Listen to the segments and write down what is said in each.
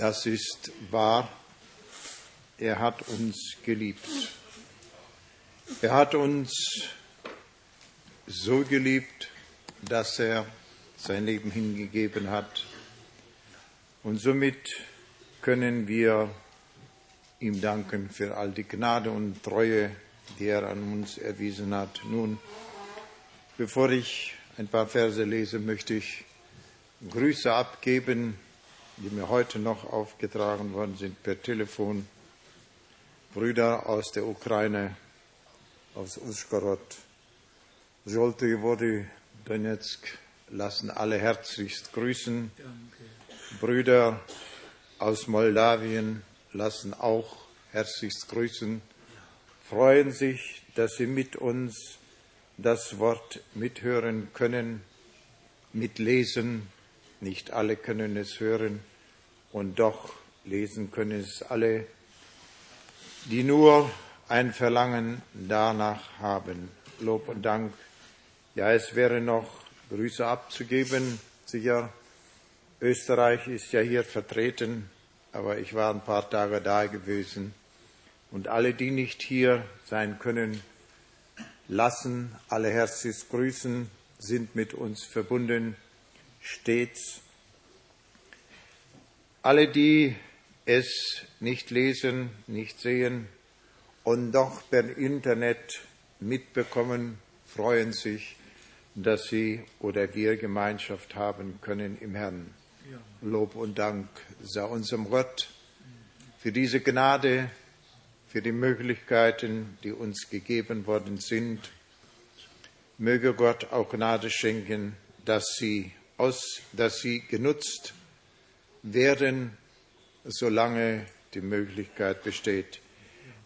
Das ist wahr. Er hat uns geliebt. Er hat uns so geliebt, dass er sein Leben hingegeben hat. Und somit können wir ihm danken für all die Gnade und Treue, die er an uns erwiesen hat. Nun, bevor ich ein paar Verse lese, möchte ich Grüße abgeben, die mir heute noch aufgetragen worden sind per Telefon. Brüder aus der Ukraine, aus Uschgorod, Wody, Donetsk, lassen alle herzlichst grüßen. Danke. Brüder aus Moldawien lassen auch herzlichst grüßen, freuen sich, dass sie mit uns das Wort mithören können, mitlesen. Nicht alle können es hören und doch lesen können es alle, die nur ein Verlangen danach haben. Lob und Dank. Ja, es wäre noch Grüße abzugeben. Sicher, Österreich ist ja hier vertreten, aber ich war ein paar Tage da gewesen. Und alle, die nicht hier sein können, lassen alle herzlich grüßen, sind mit uns verbunden, stets. Alle, die es nicht lesen, nicht sehen und doch per Internet mitbekommen, freuen sich, dass sie oder wir Gemeinschaft haben können im Herrn. Lob und Dank sei unserem Gott für diese Gnade, für die Möglichkeiten, die uns gegeben worden sind. Möge Gott auch Gnade schenken, dass sie, aus, dass sie genutzt werden, solange die Möglichkeit besteht.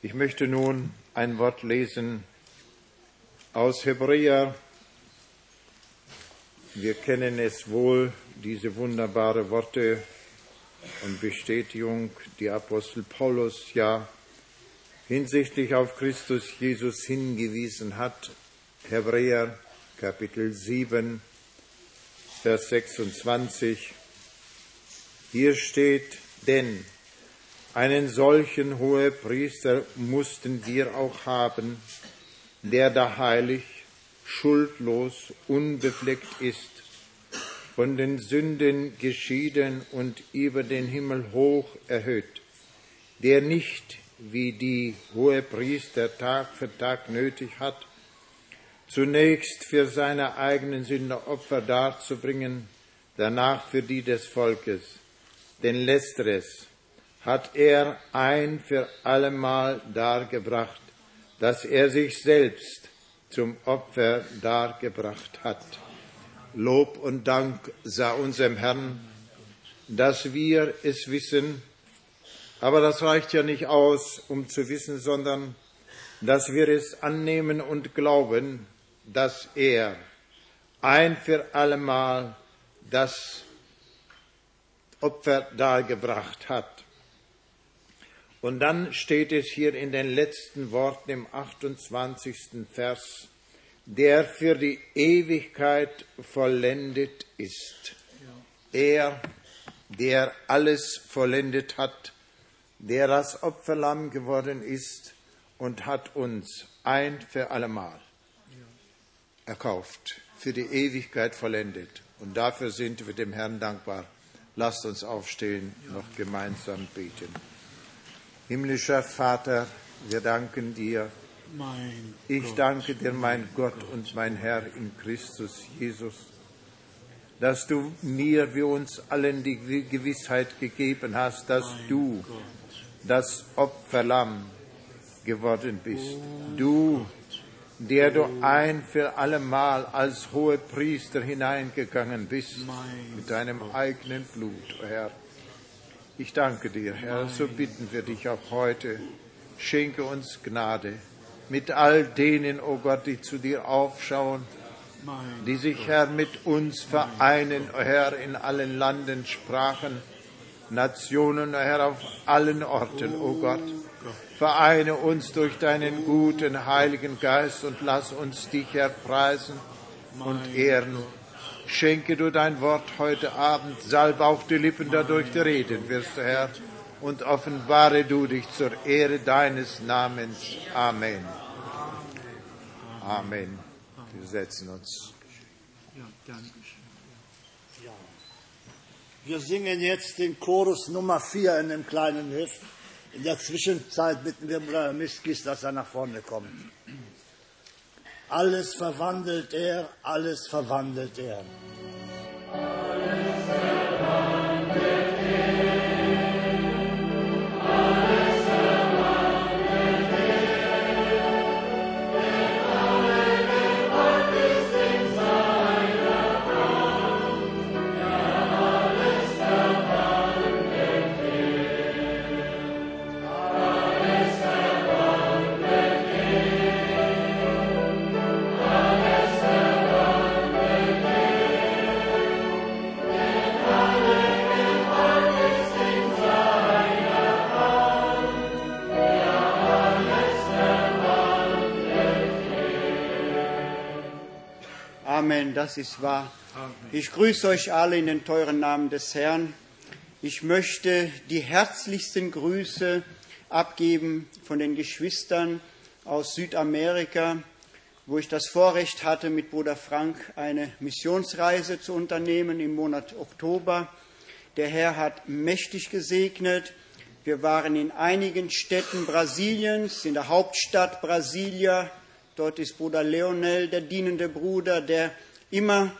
Ich möchte nun ein Wort lesen aus Hebräer. Wir kennen es wohl, diese wunderbare Worte und Bestätigung, die Apostel Paulus ja hinsichtlich auf Christus Jesus hingewiesen hat. Hebräer Kapitel 7, Vers 26. Hier steht, denn einen solchen Hohepriester mussten wir auch haben, der da heilig, schuldlos, unbefleckt ist von den Sünden geschieden und über den Himmel hoch erhöht, der nicht, wie die hohe Priester Tag für Tag nötig hat, zunächst für seine eigenen Sünder Opfer darzubringen, danach für die des Volkes. Denn letzteres hat er ein für allemal dargebracht, dass er sich selbst zum Opfer dargebracht hat. Lob und Dank sei unserem Herrn, dass wir es wissen. Aber das reicht ja nicht aus, um zu wissen, sondern dass wir es annehmen und glauben, dass er ein für allemal das Opfer dargebracht hat. Und dann steht es hier in den letzten Worten im 28. Vers, der für die Ewigkeit vollendet ist. Er, der alles vollendet hat, der das Opferlamm geworden ist und hat uns ein für allemal erkauft, für die Ewigkeit vollendet. Und dafür sind wir dem Herrn dankbar. Lasst uns aufstehen, noch gemeinsam beten. Himmlischer Vater, wir danken dir ich danke dir, mein Gott und mein Herr in Christus Jesus, dass du mir wie uns allen die Gewissheit gegeben hast, dass du das Opferlamm geworden bist. Du, der du ein für allemal als hohe Priester hineingegangen bist mit deinem eigenen Blut, oh Herr. Ich danke dir, Herr, so bitten wir dich auch heute, schenke uns Gnade mit all denen, o oh Gott, die zu dir aufschauen, die sich, Herr, mit uns vereinen, o oh Herr, in allen Landen, Sprachen, Nationen, o oh Herr, auf allen Orten, o Gott. Vereine uns durch deinen guten Heiligen Geist und lass uns dich, Herr, preisen und ehren Schenke du dein Wort heute Abend, salbe auch die Lippen dadurch, die reden wirst, Herr, und offenbare du dich zur Ehre deines Namens. Amen. Amen. Wir setzen uns. Wir singen jetzt den Chorus Nummer 4 in dem kleinen Heft. In der Zwischenzeit bitten wir Bruder Miskis, dass er nach vorne kommt. Alles verwandelt er, alles verwandelt er. Amen, das ist wahr. Ich grüße euch alle in den teuren Namen des Herrn. Ich möchte die herzlichsten Grüße abgeben von den Geschwistern aus Südamerika, wo ich das Vorrecht hatte, mit Bruder Frank eine Missionsreise zu unternehmen im Monat Oktober. Der Herr hat mächtig gesegnet. Wir waren in einigen Städten Brasiliens, in der Hauptstadt Brasilia, Dort ist Bruder Leonel, der dienende Bruder, der immer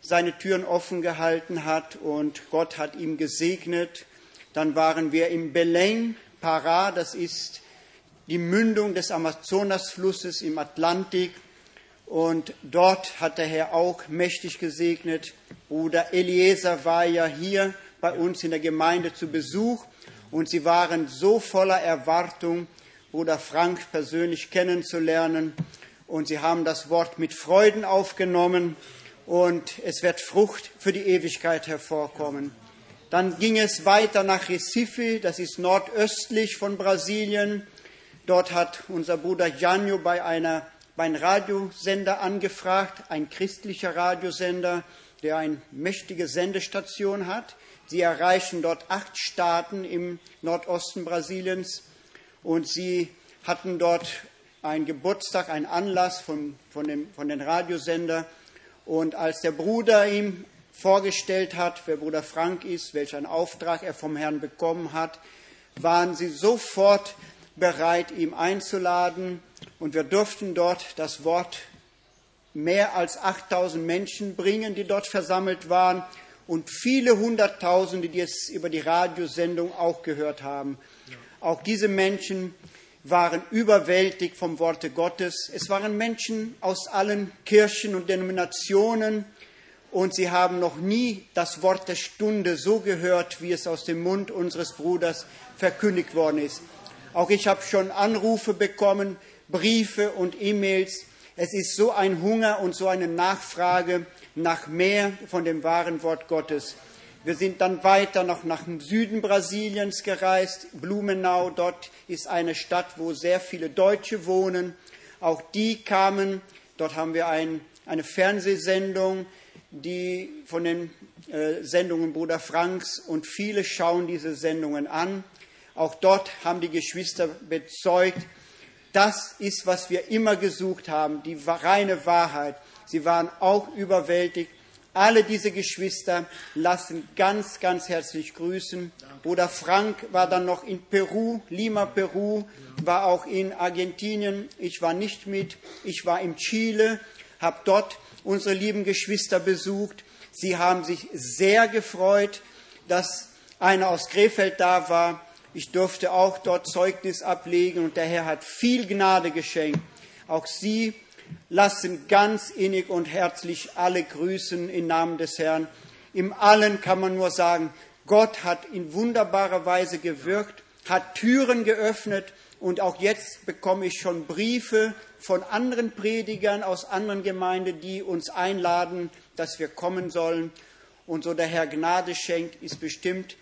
seine Türen offen gehalten hat und Gott hat ihm gesegnet. Dann waren wir im Belém, Pará, das ist die Mündung des Amazonasflusses im Atlantik. Und dort hat der Herr auch mächtig gesegnet. Bruder Eliezer war ja hier bei uns in der Gemeinde zu Besuch und sie waren so voller Erwartung, Bruder Frank persönlich kennenzulernen. Und sie haben das Wort mit Freuden aufgenommen und es wird Frucht für die Ewigkeit hervorkommen. Dann ging es weiter nach Recife, das ist nordöstlich von Brasilien. Dort hat unser Bruder Janjo bei, einer, bei einem Radiosender angefragt, ein christlicher Radiosender, der eine mächtige Sendestation hat. Sie erreichen dort acht Staaten im Nordosten Brasiliens und sie hatten dort einen Geburtstag, einen Anlass von, von, dem, von den Radiosender. Und als der Bruder ihm vorgestellt hat, wer Bruder Frank ist, welchen Auftrag er vom Herrn bekommen hat, waren sie sofort bereit, ihm einzuladen. Und wir durften dort das Wort mehr als 8000 Menschen bringen, die dort versammelt waren und viele Hunderttausende, die es über die Radiosendung auch gehört haben. Auch diese Menschen waren überwältigt vom Worte Gottes. Es waren Menschen aus allen Kirchen und Denominationen und sie haben noch nie das Wort der Stunde so gehört, wie es aus dem Mund unseres Bruders verkündigt worden ist. Auch ich habe schon Anrufe bekommen, Briefe und E-Mails. Es ist so ein Hunger und so eine Nachfrage nach mehr von dem wahren Wort Gottes. Wir sind dann weiter noch nach dem Süden Brasiliens gereist, Blumenau. Dort ist eine Stadt, wo sehr viele Deutsche wohnen. Auch die kamen. Dort haben wir ein, eine Fernsehsendung, die von den äh, Sendungen Bruder Franks und viele schauen diese Sendungen an. Auch dort haben die Geschwister bezeugt, das ist, was wir immer gesucht haben, die reine Wahrheit. Sie waren auch überwältigt alle diese Geschwister lassen ganz, ganz herzlich grüßen. Bruder Frank war dann noch in Peru, Lima, Peru, war auch in Argentinien. Ich war nicht mit. Ich war in Chile, habe dort unsere lieben Geschwister besucht. Sie haben sich sehr gefreut, dass einer aus Krefeld da war. Ich durfte auch dort Zeugnis ablegen und der Herr hat viel Gnade geschenkt. Auch Sie lassen ganz innig und herzlich alle grüßen im Namen des Herrn. Im Allen kann man nur sagen, Gott hat in wunderbarer Weise gewirkt, hat Türen geöffnet und auch jetzt bekomme ich schon Briefe von anderen Predigern aus anderen Gemeinden, die uns einladen, dass wir kommen sollen. Und so der Herr Gnade schenkt, ist bestimmt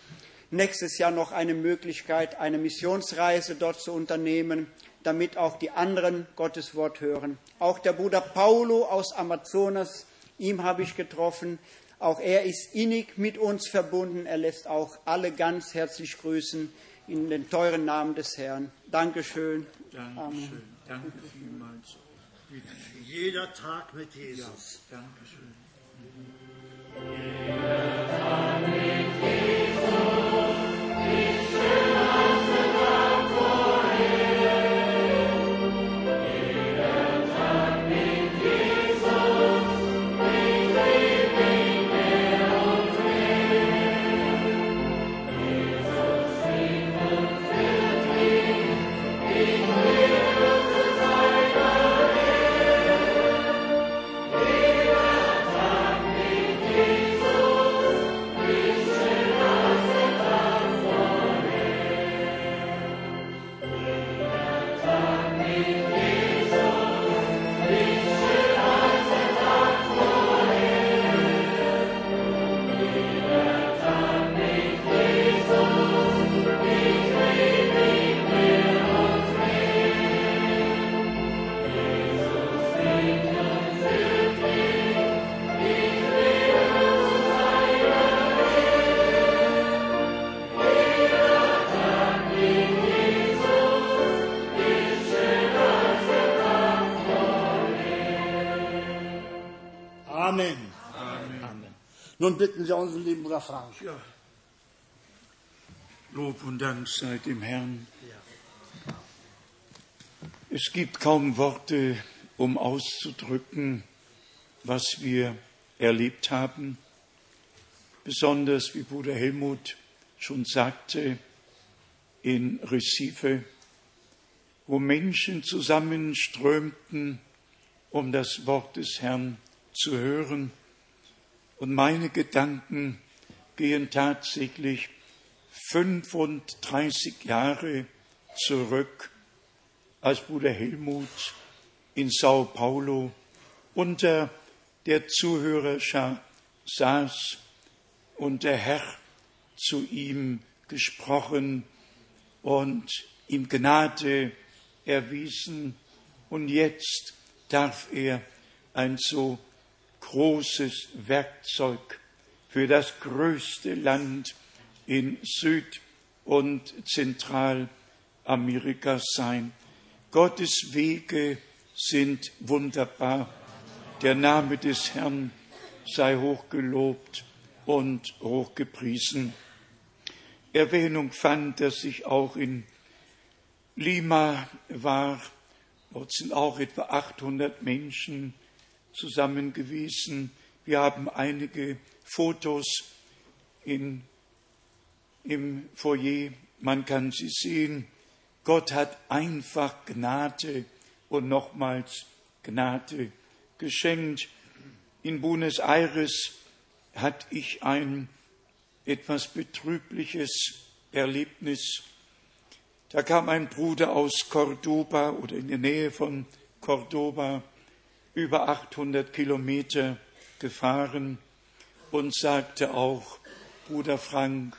nächstes Jahr noch eine Möglichkeit, eine Missionsreise dort zu unternehmen damit auch die anderen Gottes Wort hören. Auch der Bruder Paulo aus Amazonas Ihm habe ich getroffen. Auch er ist innig mit uns verbunden. Er lässt auch alle ganz herzlich grüßen in den teuren Namen des Herrn. Dankeschön. Dankeschön. Amen. Danke vielmals. Jeder Tag mit Jesus. Ja, Dankeschön. Jeder Tag Nun bitten Sie unseren lieben Bruder Frank. Ja. Lob und Dank sei dem Herrn. Es gibt kaum Worte, um auszudrücken, was wir erlebt haben. Besonders, wie Bruder Helmut schon sagte, in Recife, wo Menschen zusammenströmten, um das Wort des Herrn zu hören und meine Gedanken gehen tatsächlich 35 Jahre zurück, als Bruder Helmut in Sao Paulo unter der Zuhörerschar saß und der Herr zu ihm gesprochen und ihm Gnade erwiesen. Und jetzt darf er ein so großes Werkzeug für das größte Land in Süd- und Zentralamerika sein. Gottes Wege sind wunderbar. Der Name des Herrn sei hochgelobt und hochgepriesen. Erwähnung fand, dass ich auch in Lima war. Dort sind auch etwa 800 Menschen zusammengewiesen. Wir haben einige Fotos in, im Foyer. Man kann sie sehen. Gott hat einfach Gnade und nochmals Gnade geschenkt. In Buenos Aires hatte ich ein etwas betrübliches Erlebnis. Da kam ein Bruder aus Cordoba oder in der Nähe von Cordoba über 800 Kilometer gefahren und sagte auch, Bruder Frank,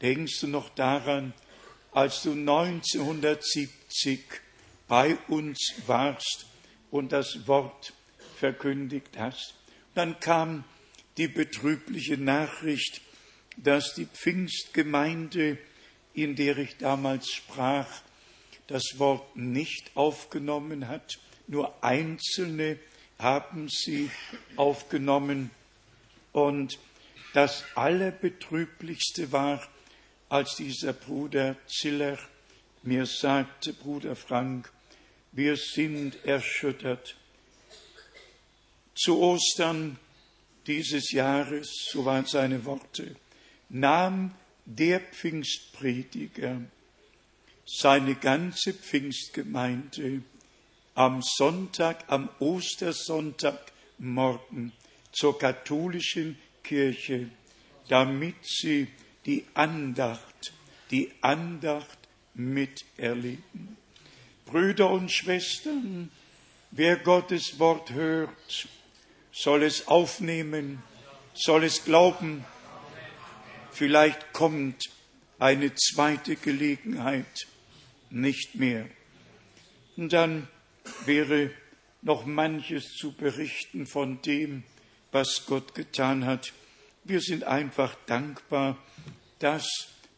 denkst du noch daran, als du 1970 bei uns warst und das Wort verkündigt hast? Dann kam die betrübliche Nachricht, dass die Pfingstgemeinde, in der ich damals sprach, das Wort nicht aufgenommen hat, nur einzelne haben sie aufgenommen. Und das Allerbetrüblichste war, als dieser Bruder Ziller mir sagte, Bruder Frank, wir sind erschüttert. Zu Ostern dieses Jahres, so waren seine Worte, nahm der Pfingstprediger seine ganze Pfingstgemeinde am Sonntag, am Ostersonntagmorgen zur katholischen Kirche, damit sie die Andacht, die Andacht miterleben. Brüder und Schwestern, wer Gottes Wort hört, soll es aufnehmen, soll es glauben. Vielleicht kommt eine zweite Gelegenheit nicht mehr. Und dann wäre noch manches zu berichten von dem, was Gott getan hat. Wir sind einfach dankbar, dass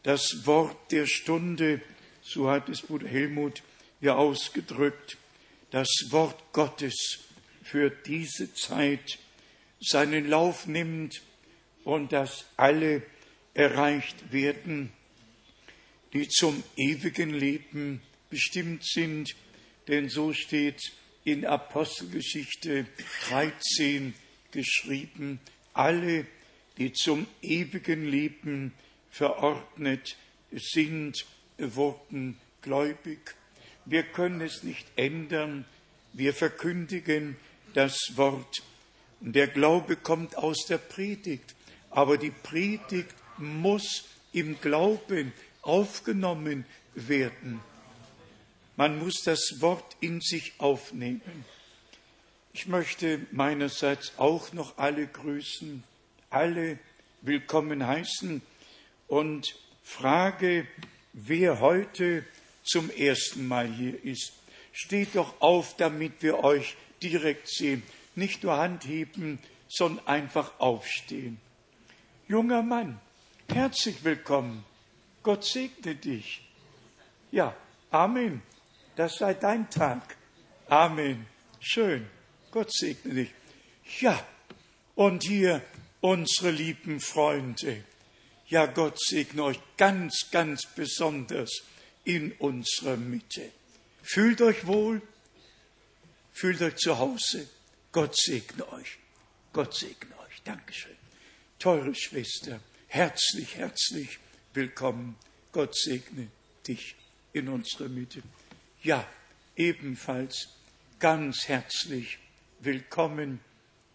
das Wort der Stunde, so hat es Bruder Helmut ja ausgedrückt, das Wort Gottes für diese Zeit seinen Lauf nimmt und dass alle erreicht werden, die zum ewigen Leben bestimmt sind, denn so steht in Apostelgeschichte 13 geschrieben, alle, die zum ewigen Leben verordnet sind, wurden gläubig. Wir können es nicht ändern. Wir verkündigen das Wort. Der Glaube kommt aus der Predigt. Aber die Predigt muss im Glauben aufgenommen werden. Man muss das Wort in sich aufnehmen. Ich möchte meinerseits auch noch alle grüßen, alle willkommen heißen und frage, wer heute zum ersten Mal hier ist. Steht doch auf, damit wir euch direkt sehen. Nicht nur Hand heben, sondern einfach aufstehen. Junger Mann, herzlich willkommen. Gott segne dich. Ja, Amen. Das sei dein Tag. Amen. Schön. Gott segne dich. Ja, und hier unsere lieben Freunde. Ja, Gott segne euch ganz, ganz besonders in unserer Mitte. Fühlt euch wohl, fühlt euch zu Hause. Gott segne euch. Gott segne euch. Dankeschön. Teure Schwester, herzlich, herzlich willkommen. Gott segne dich in unserer Mitte ja, ebenfalls ganz herzlich willkommen.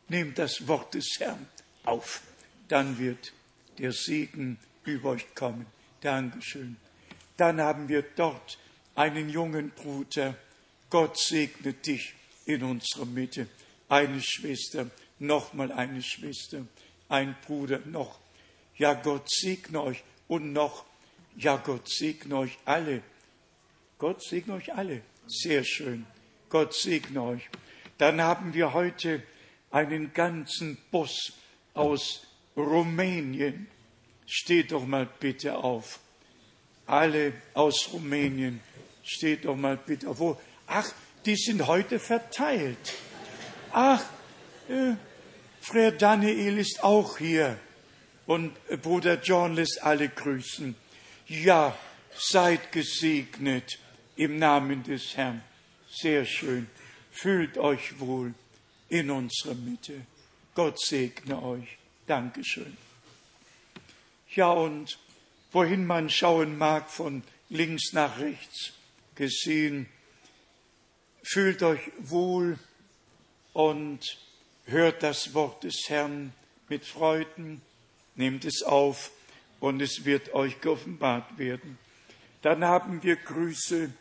Nehmt das Wort des Herrn auf, dann wird der Segen über euch kommen. Dankeschön. Dann haben wir dort einen jungen Bruder. Gott segne dich in unserer Mitte. Eine Schwester, nochmal eine Schwester, ein Bruder noch. Ja, Gott segne euch und noch. Ja, Gott segne euch alle Gott segne euch alle. Sehr schön. Gott segne euch. Dann haben wir heute einen ganzen Bus aus Rumänien. Steht doch mal bitte auf. Alle aus Rumänien. Steht doch mal bitte auf. Ach, die sind heute verteilt. Ach, äh, Frère Daniel ist auch hier. Und Bruder John lässt alle grüßen. Ja, seid gesegnet im Namen des Herrn. Sehr schön. Fühlt euch wohl in unserer Mitte. Gott segne euch. Dankeschön. Ja, und wohin man schauen mag, von links nach rechts gesehen, fühlt euch wohl und hört das Wort des Herrn mit Freuden, nehmt es auf und es wird euch geoffenbart werden. Dann haben wir Grüße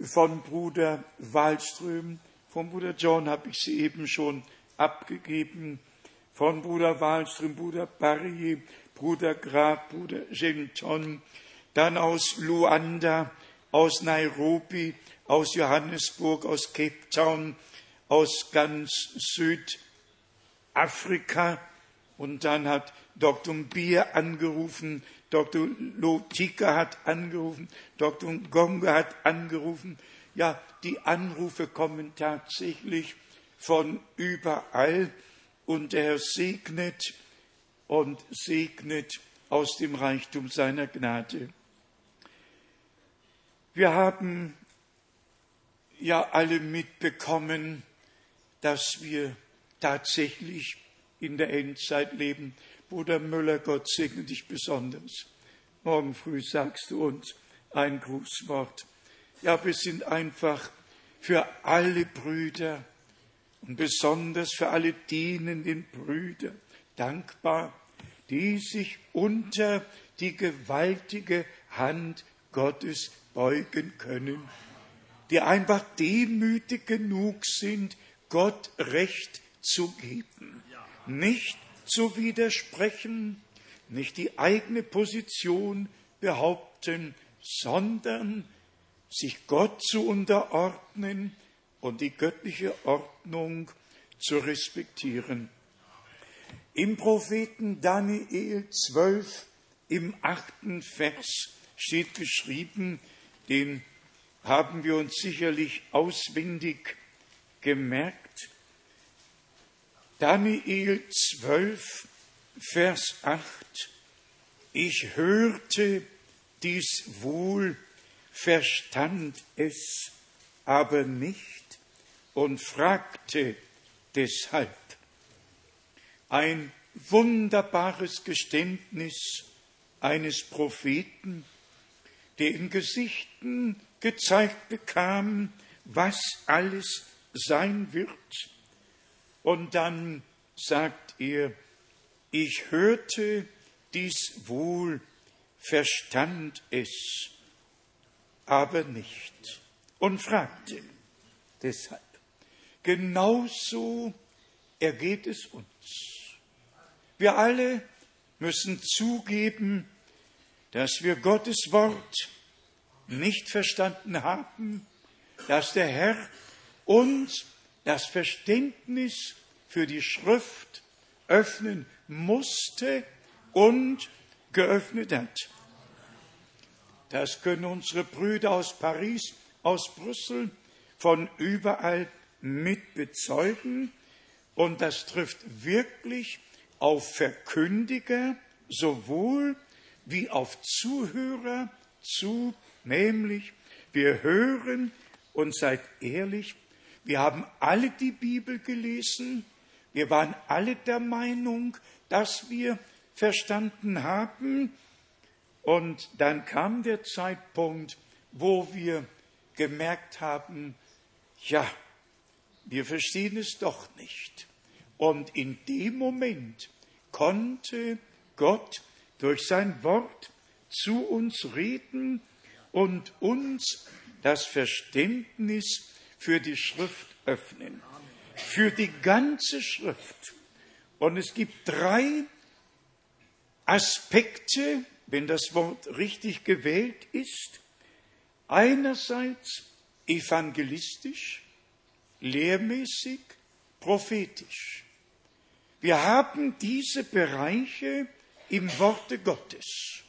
von Bruder Wallström, von Bruder John habe ich sie eben schon abgegeben, von Bruder Wallström, Bruder Barrier, Bruder Graf, Bruder Genton, dann aus Luanda, aus Nairobi, aus Johannesburg, aus Cape Town, aus ganz Südafrika. Und dann hat Dr. Bier angerufen Dr. Lotika hat angerufen, Dr. Gonga hat angerufen. Ja, die Anrufe kommen tatsächlich von überall und er segnet und segnet aus dem Reichtum seiner Gnade. Wir haben ja alle mitbekommen, dass wir tatsächlich in der Endzeit leben. Bruder Müller, Gott segne dich besonders. Morgen früh sagst du uns ein Grußwort. Ja, wir sind einfach für alle Brüder und besonders für alle dienenden Brüder dankbar, die sich unter die gewaltige Hand Gottes beugen können, die einfach demütig genug sind, Gott Recht zu geben, nicht zu widersprechen, nicht die eigene Position behaupten, sondern sich Gott zu unterordnen und die göttliche Ordnung zu respektieren. Im Propheten Daniel 12 im achten Vers steht geschrieben, den haben wir uns sicherlich auswendig gemerkt. Daniel 12, Vers 8. Ich hörte dies wohl, verstand es aber nicht und fragte deshalb. Ein wunderbares Geständnis eines Propheten, der in Gesichten gezeigt bekam, was alles sein wird. Und dann sagt er, ich hörte dies wohl, verstand es aber nicht und fragte deshalb. Genauso ergeht es uns. Wir alle müssen zugeben, dass wir Gottes Wort nicht verstanden haben, dass der Herr uns das Verständnis für die Schrift öffnen musste und geöffnet hat. Das können unsere Brüder aus Paris, aus Brüssel, von überall mit bezeugen. Und das trifft wirklich auf Verkündiger sowohl wie auf Zuhörer zu, nämlich wir hören und seid ehrlich, wir haben alle die Bibel gelesen, wir waren alle der Meinung, dass wir verstanden haben, und dann kam der Zeitpunkt, wo wir gemerkt haben, ja, wir verstehen es doch nicht. Und in dem Moment konnte Gott durch sein Wort zu uns reden und uns das Verständnis für die Schrift öffnen. Für die ganze Schrift. Und es gibt drei Aspekte, wenn das Wort richtig gewählt ist. Einerseits evangelistisch, lehrmäßig, prophetisch. Wir haben diese Bereiche im Worte Gottes.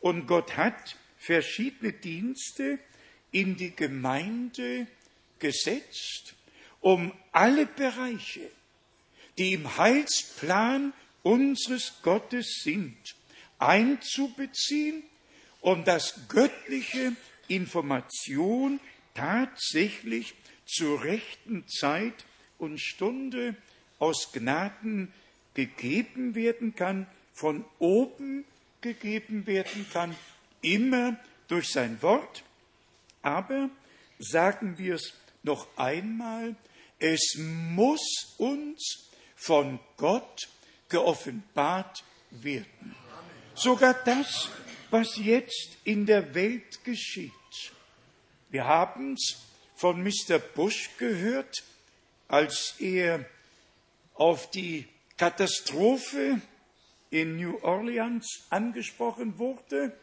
Und Gott hat verschiedene Dienste in die Gemeinde gesetzt, um alle Bereiche, die im Heilsplan unseres Gottes sind, einzubeziehen und dass göttliche Information tatsächlich zur rechten Zeit und Stunde aus Gnaden gegeben werden kann, von oben gegeben werden kann, immer durch sein Wort. Aber sagen wir es noch einmal, es muss uns von Gott geoffenbart werden. Sogar das, was jetzt in der Welt geschieht. Wir haben es von Mr. Bush gehört, als er auf die Katastrophe in New Orleans angesprochen wurde,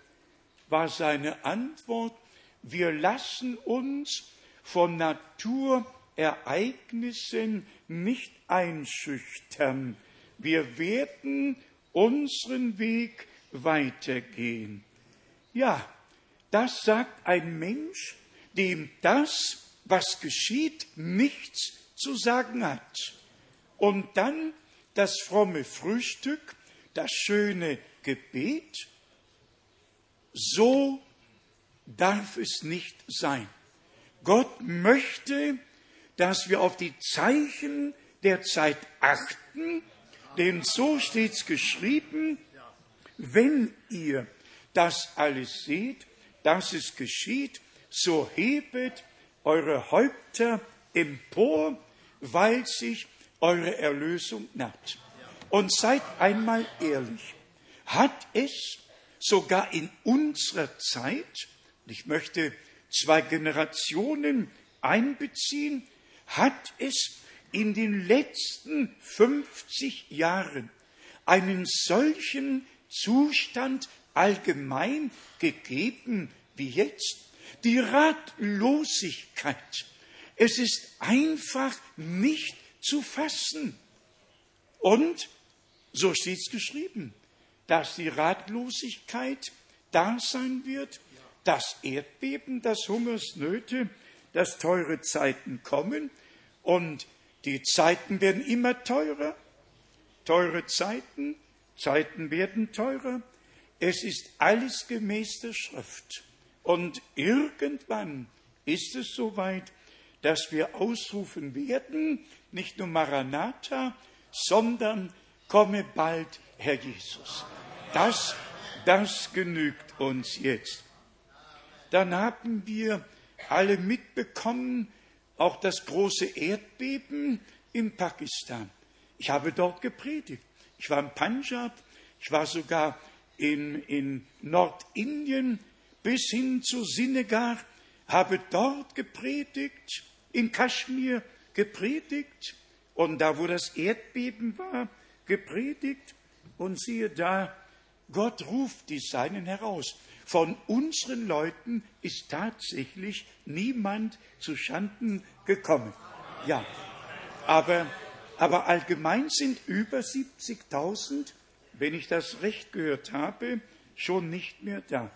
war seine Antwort, wir lassen uns von Naturereignissen nicht einschüchtern. Wir werden unseren Weg weitergehen. Ja, das sagt ein Mensch, dem das, was geschieht, nichts zu sagen hat. Und dann das fromme Frühstück, das schöne Gebet. So darf es nicht sein. Gott möchte, dass wir auf die Zeichen der Zeit achten, denn so steht's geschrieben, wenn ihr das alles seht, dass es geschieht, so hebet eure Häupter empor, weil sich eure Erlösung naht. Und seid einmal ehrlich, hat es sogar in unserer Zeit, ich möchte zwei Generationen einbeziehen, hat es in den letzten 50 Jahren einen solchen Zustand allgemein gegeben wie jetzt. Die Ratlosigkeit. Es ist einfach nicht zu fassen. Und So steht es geschrieben, dass die Ratlosigkeit da sein wird, das Erdbeben, das Hungersnöte, dass teure Zeiten kommen und die Zeiten werden immer teurer. Teure Zeiten, Zeiten werden teurer. Es ist alles gemäß der Schrift. Und irgendwann ist es soweit, dass wir ausrufen werden, nicht nur Maranatha, sondern komme bald, Herr Jesus. Das, das genügt uns jetzt. Dann haben wir alle mitbekommen, auch das große Erdbeben in Pakistan. Ich habe dort gepredigt. Ich war in Punjab, ich war sogar in, in Nordindien bis hin zu Senegal, habe dort gepredigt, in Kaschmir gepredigt und da, wo das Erdbeben war, gepredigt und siehe da, Gott ruft die Seinen heraus. Von unseren Leuten ist tatsächlich niemand zu Schanden gekommen. Ja, aber, aber allgemein sind über 70.000, wenn ich das recht gehört habe, schon nicht mehr da.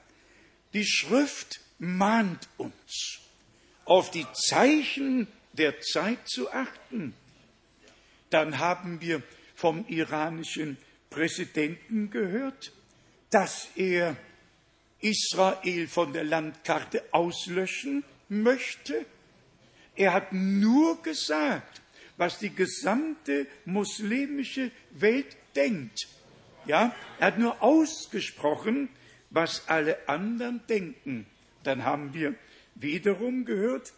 Die Schrift mahnt uns, auf die Zeichen der Zeit zu achten. Dann haben wir vom iranischen Präsidenten gehört, dass er Israel von der Landkarte auslöschen möchte. Er hat nur gesagt, was die gesamte muslimische Welt denkt. Ja, er hat nur ausgesprochen, was alle anderen denken. Dann haben wir wiederum gehört,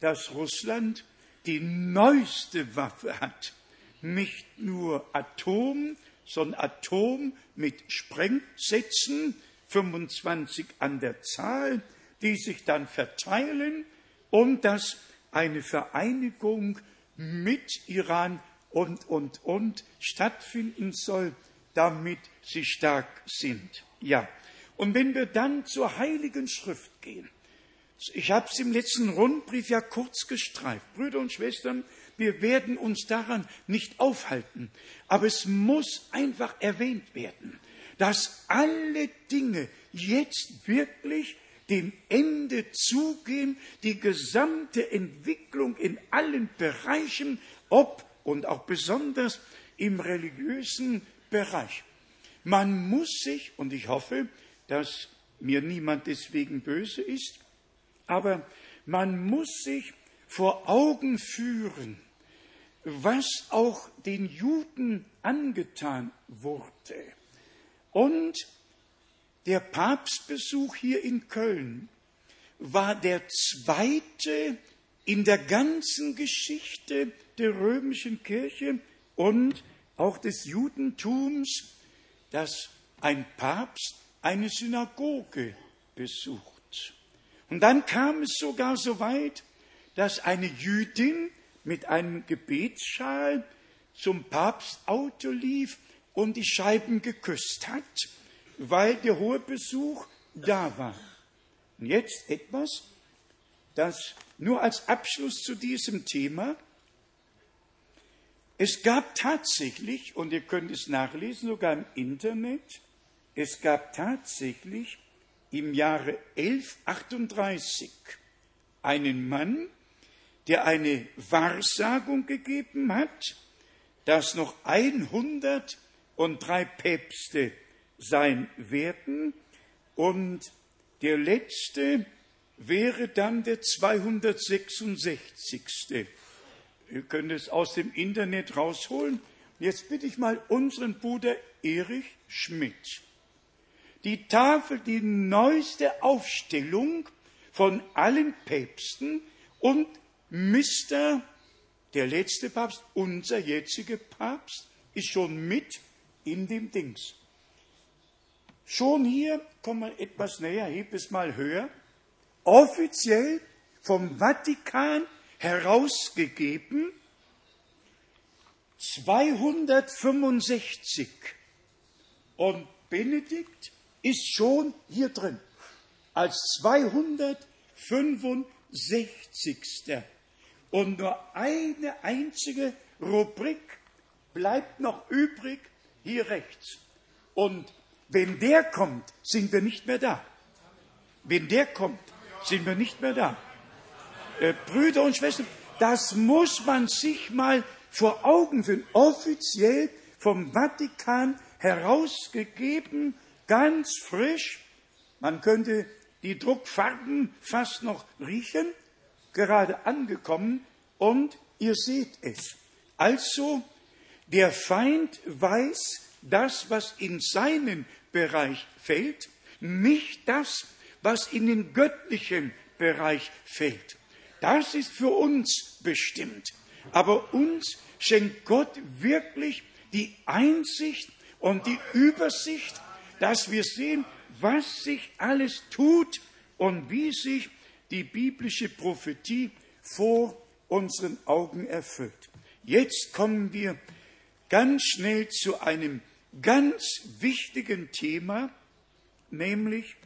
dass Russland die neueste Waffe hat. Nicht nur Atom, sondern Atom mit Sprengsätzen, 25 an der Zahl, die sich dann verteilen und dass eine Vereinigung mit Iran und, und, und stattfinden soll, damit sie stark sind. Ja. Und wenn wir dann zur Heiligen Schrift gehen, ich habe es im letzten Rundbrief ja kurz gestreift. Brüder und Schwestern, wir werden uns daran nicht aufhalten. Aber es muss einfach erwähnt werden dass alle Dinge jetzt wirklich dem Ende zugehen, die gesamte Entwicklung in allen Bereichen, ob und auch besonders im religiösen Bereich. Man muss sich, und ich hoffe, dass mir niemand deswegen böse ist, aber man muss sich vor Augen führen, was auch den Juden angetan wurde. Und der Papstbesuch hier in Köln war der zweite in der ganzen Geschichte der römischen Kirche und auch des Judentums, dass ein Papst eine Synagoge besucht. Und dann kam es sogar so weit, dass eine Jüdin mit einem Gebetsschal zum Papstauto lief und die Scheiben geküsst hat, weil der hohe Besuch da war. Und jetzt etwas, das nur als Abschluss zu diesem Thema. Es gab tatsächlich, und ihr könnt es nachlesen, sogar im Internet, es gab tatsächlich im Jahre 1138 einen Mann, der eine Wahrsagung gegeben hat, dass noch 100 und drei Päpste sein werden und der letzte wäre dann der 266. Ihr könnt es aus dem Internet rausholen. Jetzt bitte ich mal unseren Bruder Erich Schmidt. Die Tafel, die neueste Aufstellung von allen Päpsten und Mr. der letzte Papst, unser jetziger Papst, ist schon mit in dem Dings. Schon hier, komm mal etwas näher, heb es mal höher, offiziell vom Vatikan herausgegeben, 265. Und Benedikt ist schon hier drin als 265. Und nur eine einzige Rubrik bleibt noch übrig hier rechts. Und wenn der kommt, sind wir nicht mehr da. Wenn der kommt, sind wir nicht mehr da. Äh, Brüder und Schwestern, das muss man sich mal vor Augen führen. Offiziell vom Vatikan herausgegeben, ganz frisch. Man könnte die Druckfarben fast noch riechen, gerade angekommen und ihr seht es. Also, der Feind weiß das, was in seinen Bereich fällt, nicht das, was in den göttlichen Bereich fällt. Das ist für uns bestimmt. Aber uns schenkt Gott wirklich die Einsicht und die Übersicht, dass wir sehen, was sich alles tut und wie sich die biblische Prophetie vor unseren Augen erfüllt. Jetzt kommen wir ganz schnell zu einem ganz wichtigen Thema, nämlich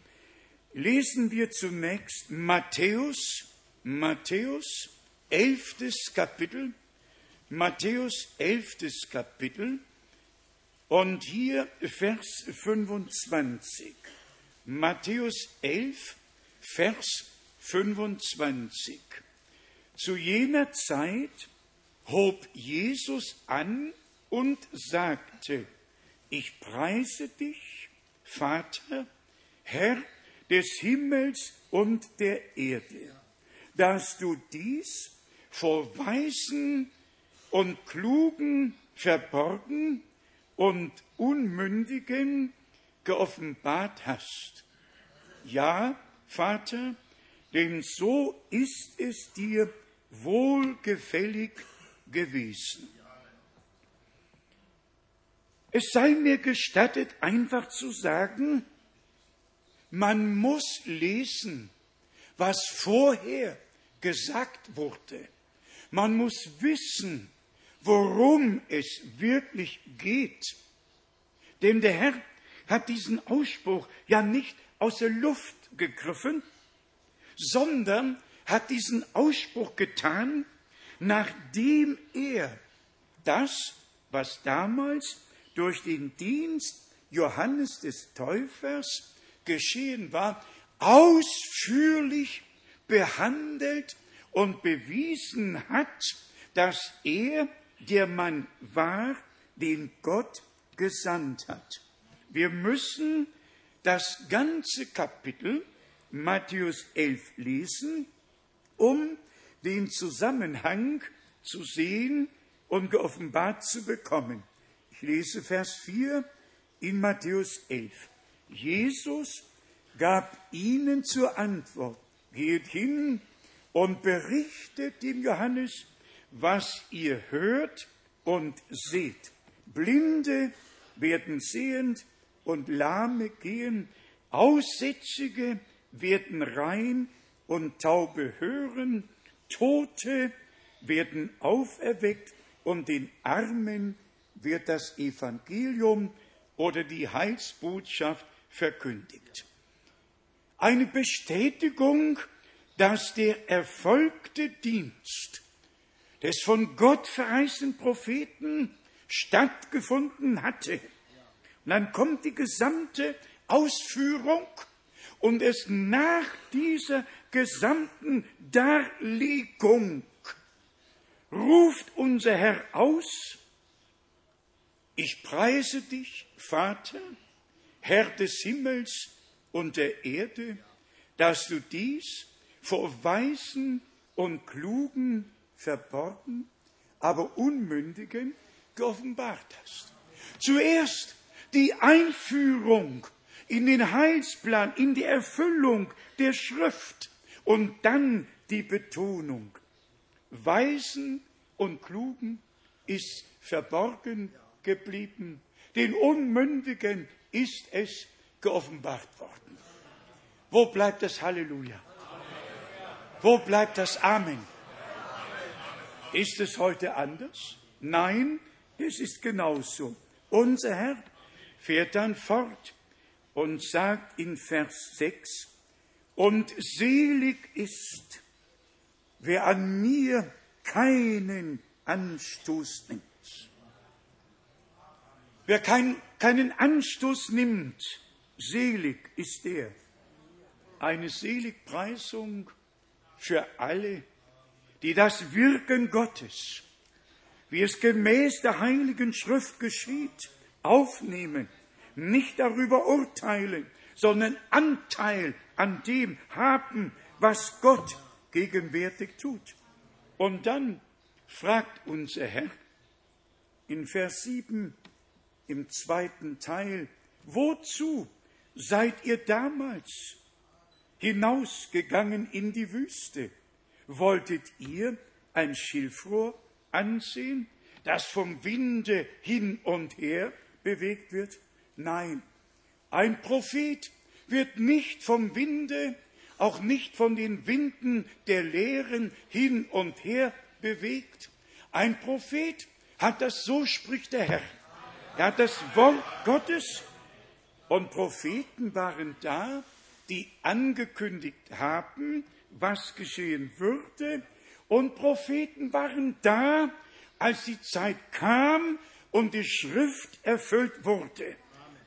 lesen wir zunächst Matthäus, Matthäus, elftes Kapitel, Matthäus, elftes Kapitel und hier Vers 25. Matthäus 11, Vers 25. Zu jener Zeit hob Jesus an und sagte, ich preise dich, Vater, Herr des Himmels und der Erde, dass du dies vor Weisen und Klugen verborgen und Unmündigen geoffenbart hast. Ja, Vater, denn so ist es dir wohlgefällig gewesen. Es sei mir gestattet, einfach zu sagen, man muss lesen, was vorher gesagt wurde. Man muss wissen, worum es wirklich geht. Denn der Herr hat diesen Ausspruch ja nicht aus der Luft gegriffen, sondern hat diesen Ausspruch getan, nachdem er das, was damals durch den Dienst Johannes des Täufers geschehen war, ausführlich behandelt und bewiesen hat, dass er der Mann war, den Gott gesandt hat. Wir müssen das ganze Kapitel Matthäus 11 lesen, um den Zusammenhang zu sehen und geoffenbart zu bekommen. Ich lese Vers 4 in Matthäus 11. Jesus gab ihnen zur Antwort, geht hin und berichtet dem Johannes, was ihr hört und seht. Blinde werden sehend und Lahme gehen, Aussätzige werden rein und Taube hören, Tote werden auferweckt und den Armen wird das Evangelium oder die Heilsbotschaft verkündigt. Eine Bestätigung, dass der erfolgte Dienst des von Gott verheißenen Propheten stattgefunden hatte. Und dann kommt die gesamte Ausführung und es nach dieser gesamten Darlegung ruft unser Herr aus, ich preise dich, Vater, Herr des Himmels und der Erde, dass du dies vor Weisen und Klugen verborgen, aber Unmündigen geoffenbart hast. Zuerst die Einführung in den Heilsplan, in die Erfüllung der Schrift und dann die Betonung. Weisen und Klugen ist verborgen geblieben, den Unmündigen ist es geoffenbart worden. Wo bleibt das Halleluja? Wo bleibt das Amen? Ist es heute anders? Nein, es ist genauso. Unser Herr fährt dann fort und sagt in Vers 6, und selig ist, wer an mir keinen Anstoß nimmt. Wer kein, keinen Anstoß nimmt, selig ist der. Eine Seligpreisung für alle, die das Wirken Gottes, wie es gemäß der Heiligen Schrift geschieht, aufnehmen, nicht darüber urteilen, sondern Anteil an dem haben, was Gott gegenwärtig tut. Und dann fragt unser Herr in Vers 7 im zweiten Teil, wozu seid ihr damals hinausgegangen in die Wüste? Wolltet ihr ein Schilfrohr ansehen, das vom Winde hin und her bewegt wird? Nein, ein Prophet wird nicht vom Winde, auch nicht von den Winden der Lehren hin und her bewegt. Ein Prophet hat das, so spricht der Herr. Er hat das Wort Gottes und Propheten waren da, die angekündigt haben, was geschehen würde. Und Propheten waren da, als die Zeit kam und die Schrift erfüllt wurde.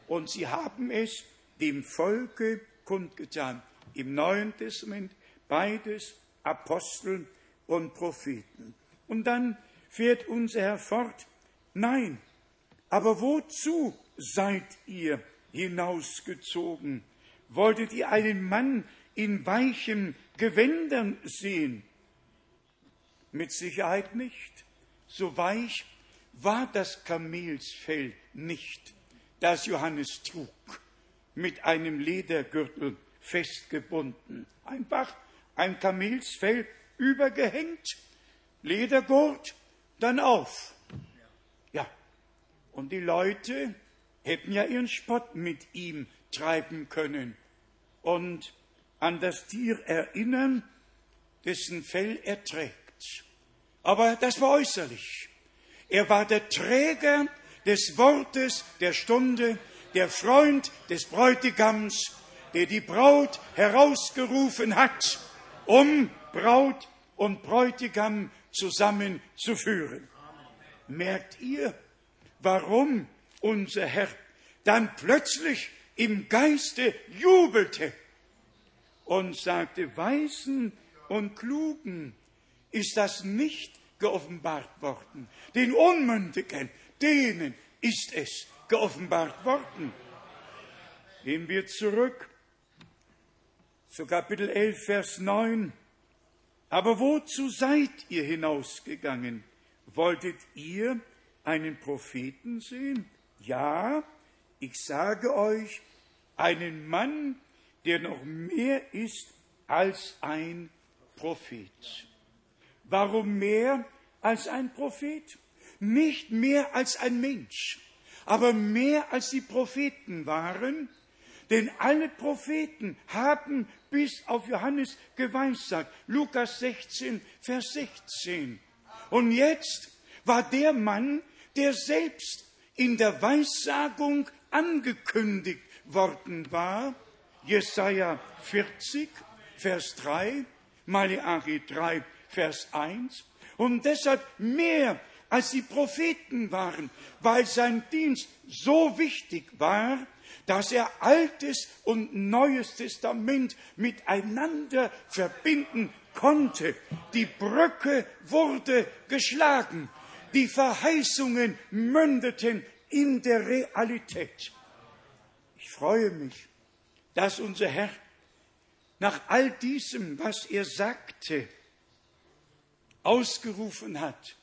Und sie haben es dem Volke kundgetan. Im Neuen Testament beides Apostel und Propheten. Und dann fährt unser Herr fort, nein, aber wozu seid ihr hinausgezogen? Wolltet ihr einen Mann in weichen Gewändern sehen? Mit Sicherheit nicht. So weich war das Kamelsfell nicht, das Johannes trug, mit einem Ledergürtel festgebunden. Einfach ein Kamelsfell übergehängt, Ledergurt, dann auf. Und die Leute hätten ja ihren Spott mit ihm treiben können und an das Tier erinnern, dessen Fell er trägt. Aber das war äußerlich. Er war der Träger des Wortes der Stunde, der Freund des Bräutigams, der die Braut herausgerufen hat, um Braut und Bräutigam zusammenzuführen. Merkt ihr, warum unser Herr dann plötzlich im Geiste jubelte und sagte, Weisen und Klugen ist das nicht geoffenbart worden. Den Unmündigen, denen ist es geoffenbart worden. Gehen wir zurück zu Kapitel 11, Vers 9. Aber wozu seid ihr hinausgegangen? Wolltet ihr einen Propheten sehen? Ja, ich sage euch, einen Mann, der noch mehr ist als ein Prophet. Warum mehr als ein Prophet? Nicht mehr als ein Mensch, aber mehr als die Propheten waren, denn alle Propheten haben bis auf Johannes geweissagt. Lukas 16, Vers 16. Und jetzt war der Mann, der selbst in der Weissagung angekündigt worden war, Jesaja 40, Vers 3, Malachi 3, Vers 1, und deshalb mehr als die Propheten waren, weil sein Dienst so wichtig war, dass er Altes und Neues Testament miteinander verbinden konnte. Die Brücke wurde geschlagen. Die Verheißungen mündeten in der Realität. Ich freue mich, dass unser Herr nach all diesem, was er sagte, ausgerufen hat,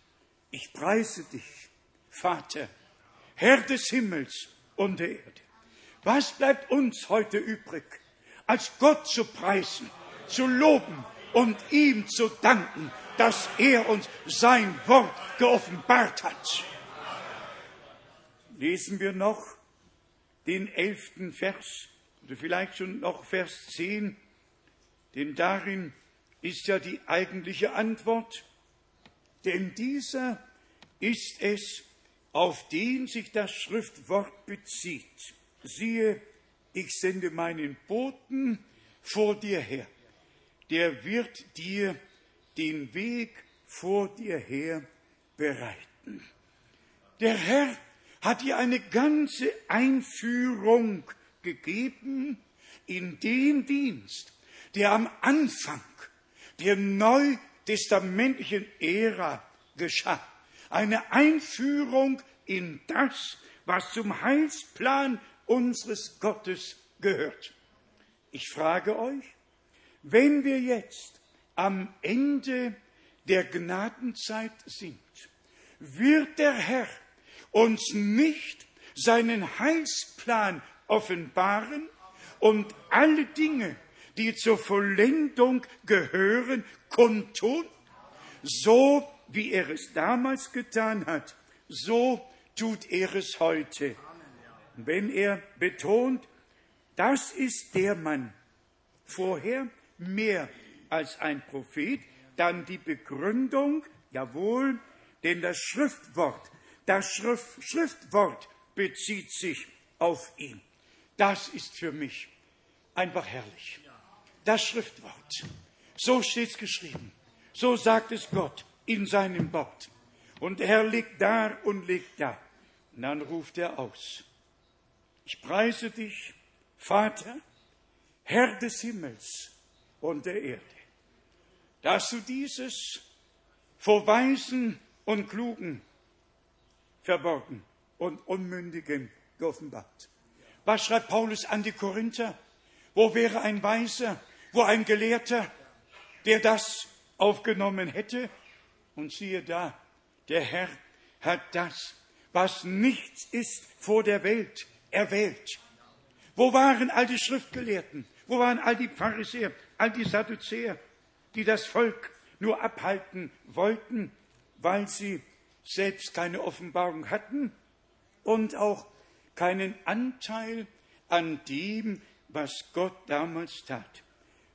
ich preise dich, Vater, Herr des Himmels und der Erde. Was bleibt uns heute übrig, als Gott zu preisen, zu loben und ihm zu danken, dass er uns sein Wort geoffenbart hat? Lesen wir noch den elften Vers oder vielleicht schon noch Vers zehn, denn darin ist ja die eigentliche Antwort. Denn dieser ist es, auf den sich das Schriftwort bezieht siehe, ich sende meinen Boten vor dir her, der wird dir den Weg vor dir her bereiten. Der Herr hat ihr eine ganze Einführung gegeben in den Dienst, der am Anfang der neutestamentlichen Ära geschah. Eine Einführung in das, was zum Heilsplan unseres Gottes gehört. Ich frage euch, wenn wir jetzt am Ende der Gnadenzeit sind, wird der Herr uns nicht seinen Heilsplan offenbaren und alle Dinge, die zur Vollendung gehören, kundtun, so wie er es damals getan hat, so tut er es heute. Wenn er betont, das ist der Mann, vorher mehr als ein Prophet, dann die Begründung, jawohl, denn das Schriftwort, das Schrift, Schriftwort bezieht sich auf ihn. Das ist für mich einfach herrlich. Das Schriftwort. So steht es geschrieben. So sagt es Gott in seinem Wort. Und Herr liegt da und liegt da. Und dann ruft er aus. Ich preise dich, Vater, Herr des Himmels und der Erde, dass du dieses vor Weisen und Klugen verborgen und Unmündigen geoffenbart. Was schreibt Paulus an die Korinther? Wo wäre ein Weiser, wo ein Gelehrter, der das aufgenommen hätte? Und siehe da, der Herr hat das, was nichts ist vor der Welt, erwählt. Wo waren all die Schriftgelehrten? Wo waren all die Pharisäer, all die Sadduzäer, die das Volk nur abhalten wollten, weil sie selbst keine Offenbarung hatten und auch keinen Anteil an dem, was Gott damals tat.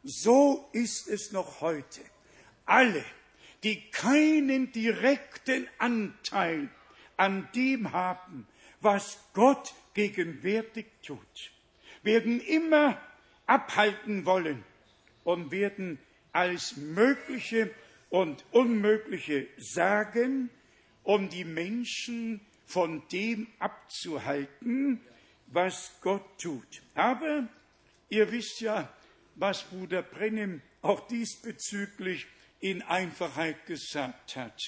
So ist es noch heute. Alle, die keinen direkten Anteil an dem haben, was Gott gegenwärtig tut, werden immer abhalten wollen und werden alles Mögliche und Unmögliche sagen, um die Menschen von dem abzuhalten, was Gott tut. Aber ihr wisst ja, was Bruder Brennem auch diesbezüglich in Einfachheit gesagt hat.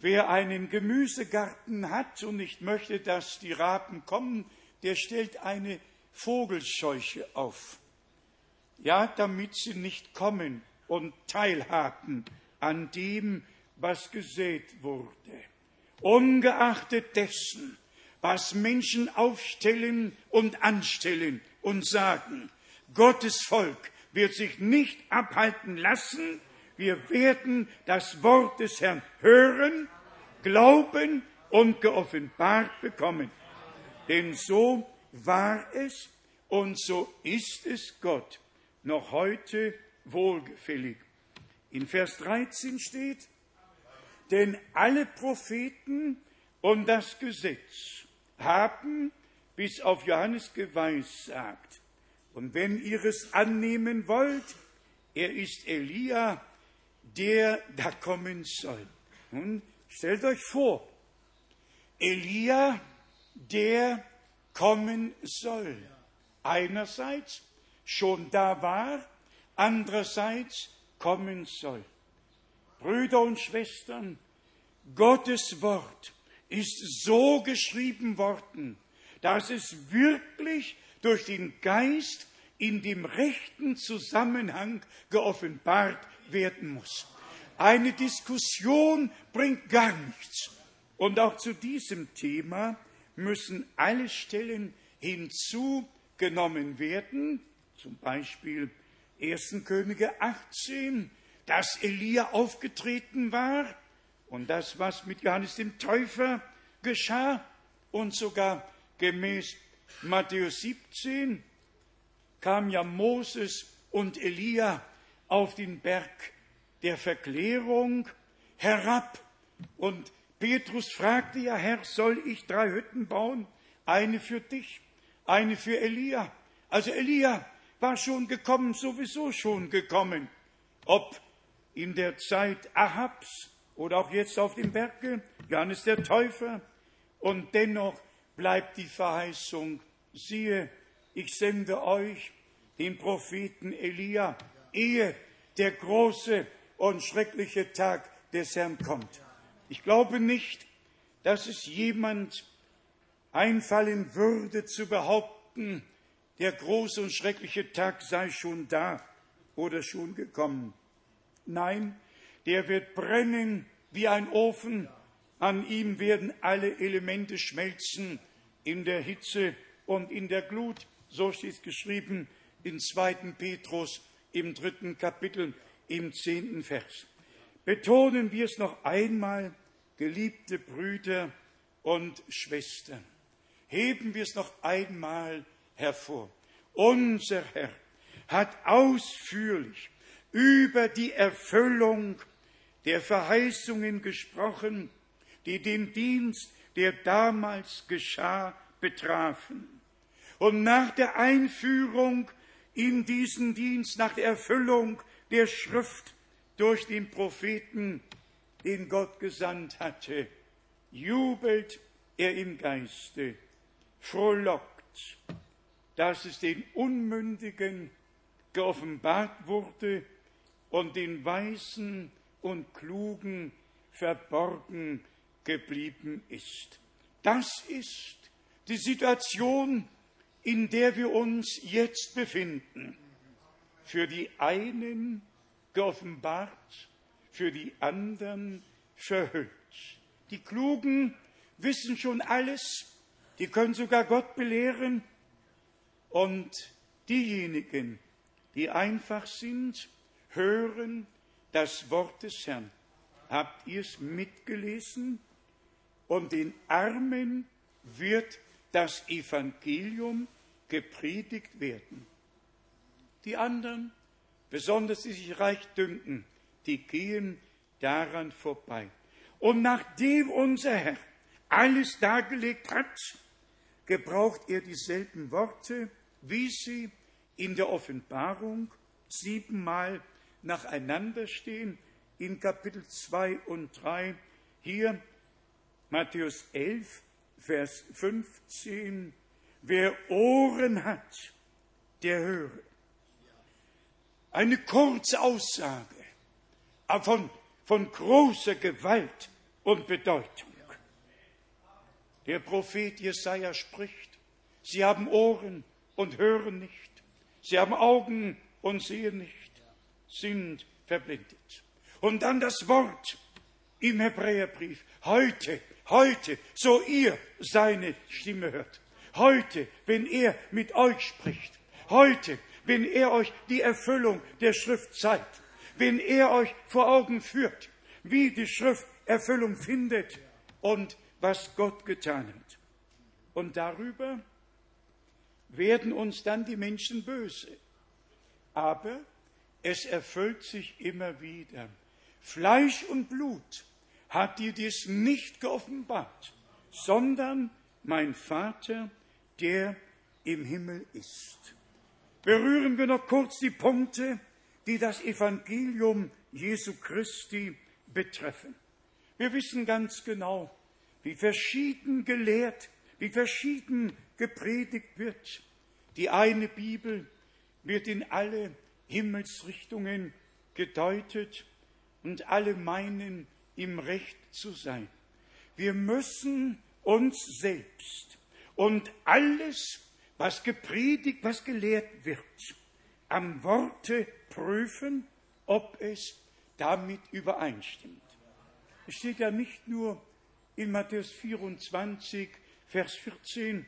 Wer einen Gemüsegarten hat und nicht möchte, dass die Raben kommen, der stellt eine Vogelscheuche auf. Ja, damit sie nicht kommen und teilhaben an dem, was gesät wurde. Ungeachtet dessen, was Menschen aufstellen und anstellen und sagen, Gottes Volk wird sich nicht abhalten lassen, wir werden das Wort des Herrn hören, glauben und geoffenbart bekommen. Denn so war es und so ist es Gott noch heute wohlgefällig. In Vers 13 steht, denn alle Propheten und das Gesetz haben bis auf Johannes geweissagt. Und wenn ihr es annehmen wollt, er ist Elia, der da kommen soll. Nun stellt euch vor, Elia, der kommen soll. Einerseits schon da war, andererseits kommen soll. Brüder und Schwestern, Gottes Wort ist so geschrieben worden, dass es wirklich durch den Geist in dem rechten Zusammenhang geoffenbart werden muss. Eine Diskussion bringt gar nichts. Und auch zu diesem Thema müssen alle Stellen hinzugenommen werden, zum Beispiel 1. Könige 18, dass Elia aufgetreten war und das, was mit Johannes dem Täufer geschah und sogar gemäß Matthäus 17 kam ja Moses und Elia auf den Berg der Verklärung herab und Petrus fragte ja, Herr, soll ich drei Hütten bauen? Eine für dich, eine für Elia. Also Elia war schon gekommen, sowieso schon gekommen. Ob in der Zeit Ahabs oder auch jetzt auf dem Berge, Johannes der Täufer Und dennoch bleibt die Verheißung, siehe, ich sende euch den Propheten Elia, ehe der große und schreckliche Tag des Herrn kommt. Ich glaube nicht, dass es jemand einfallen würde zu behaupten, der große und schreckliche Tag sei schon da oder schon gekommen. Nein, der wird brennen wie ein Ofen, an ihm werden alle Elemente schmelzen in der Hitze und in der Glut. So steht es geschrieben in 2. Petrus im dritten Kapitel im zehnten Vers. Betonen wir es noch einmal, geliebte Brüder und Schwestern. Heben wir es noch einmal hervor. Unser Herr hat ausführlich über die Erfüllung der Verheißungen gesprochen, die den Dienst, der damals geschah, betrafen. Und nach der Einführung in diesen Dienst, nach der Erfüllung der Schrift durch den Propheten, den Gott gesandt hatte, jubelt er im Geiste, frohlockt, dass es den Unmündigen geoffenbart wurde und den Weisen und Klugen verborgen geblieben ist. Das ist die Situation, in der wir uns jetzt befinden. Für die einen geoffenbart, für die anderen verhüllt. Die Klugen wissen schon alles, die können sogar Gott belehren. Und diejenigen, die einfach sind, hören das Wort des Herrn. Habt ihr es mitgelesen? Und den Armen wird das Evangelium gepredigt werden. Die anderen, besonders die sich reich dünken, die gehen daran vorbei. Und nachdem unser Herr alles dargelegt hat, gebraucht er dieselben Worte, wie sie in der Offenbarung siebenmal nacheinander stehen, in Kapitel 2 und 3. Hier Matthäus 11, Vers 15. Wer Ohren hat, der höre. Eine kurze Aussage, aber von, von großer Gewalt und Bedeutung. Der Prophet Jesaja spricht, sie haben Ohren und hören nicht, sie haben Augen und sehen nicht, sind verblindet. Und dann das Wort im Hebräerbrief, heute, heute, so ihr seine Stimme hört, heute, wenn er mit euch spricht, heute, wenn er euch die Erfüllung der Schrift zeigt, wenn er euch vor Augen führt, wie die Schrift Erfüllung findet und was Gott getan hat. Und darüber werden uns dann die Menschen böse. Aber es erfüllt sich immer wieder. Fleisch und Blut hat dir dies nicht geoffenbart, sondern mein Vater, der im Himmel ist. Berühren wir noch kurz die Punkte, die das Evangelium Jesu Christi betreffen. Wir wissen ganz genau, wie verschieden gelehrt, wie verschieden gepredigt wird. Die eine Bibel wird in alle Himmelsrichtungen gedeutet und alle meinen, im Recht zu sein. Wir müssen uns selbst und alles, was gepredigt, was gelehrt wird, am Worte prüfen, ob es damit übereinstimmt. Es steht ja nicht nur in Matthäus 24, Vers 14,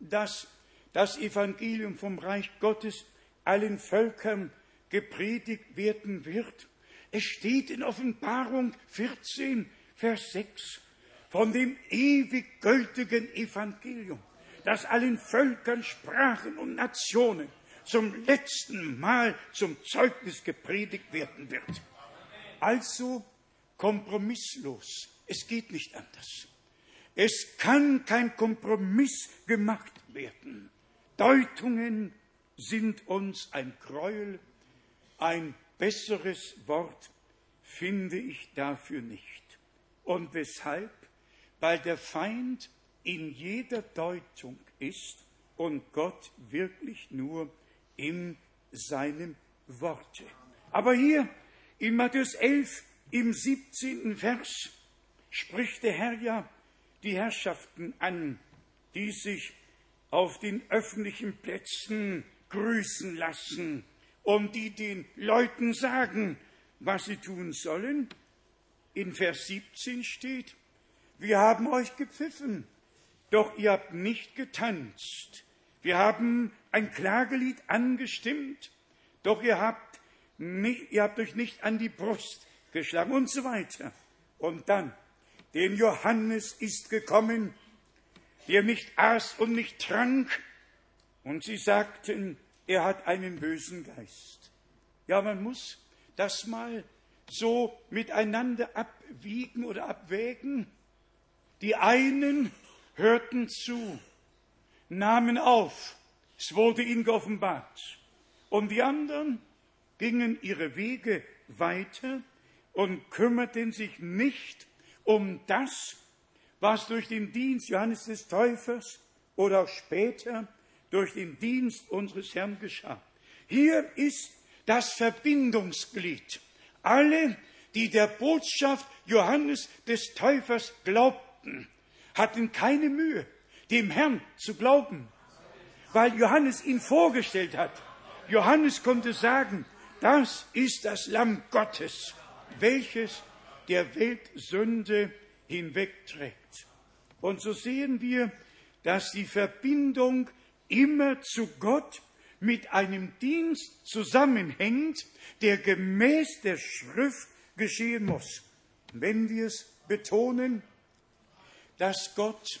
dass das Evangelium vom Reich Gottes allen Völkern gepredigt werden wird. Es steht in Offenbarung 14, Vers 6 von dem ewig gültigen Evangelium, das allen Völkern, Sprachen und Nationen zum letzten Mal zum Zeugnis gepredigt werden wird. Also kompromisslos. Es geht nicht anders. Es kann kein Kompromiss gemacht werden. Deutungen sind uns ein Gräuel, ein besseres Wort finde ich dafür nicht. Und weshalb? Weil der Feind in jeder Deutung ist und Gott wirklich nur in seinem Worte. Aber hier in Matthäus 11 im 17. Vers spricht der Herr ja die Herrschaften an, die sich auf den öffentlichen Plätzen grüßen lassen und die den Leuten sagen, was sie tun sollen. In Vers 17 steht, wir haben euch gepfiffen, doch ihr habt nicht getanzt. Wir haben ein Klagelied angestimmt, doch ihr habt, nicht, ihr habt euch nicht an die Brust geschlagen und so weiter. Und dann, denn Johannes ist gekommen, der nicht aß und nicht trank, und sie sagten, er hat einen bösen Geist. Ja, man muss das mal so miteinander abwiegen oder abwägen. Die einen hörten zu, nahmen auf, es wurde ihnen geoffenbart. Und die anderen gingen ihre Wege weiter und kümmerten sich nicht um das, was durch den Dienst Johannes des Täufers oder auch später durch den Dienst unseres Herrn geschah. Hier ist das Verbindungsglied. Alle, die der Botschaft Johannes des Täufers glaubten, hatten keine Mühe, dem Herrn zu glauben, weil Johannes ihn vorgestellt hat. Johannes konnte sagen, das ist das Lamm Gottes, welches der Welt Sünde hinwegträgt. Und so sehen wir, dass die Verbindung immer zu Gott mit einem Dienst zusammenhängt, der gemäß der Schrift geschehen muss. Wenn wir es betonen, dass Gott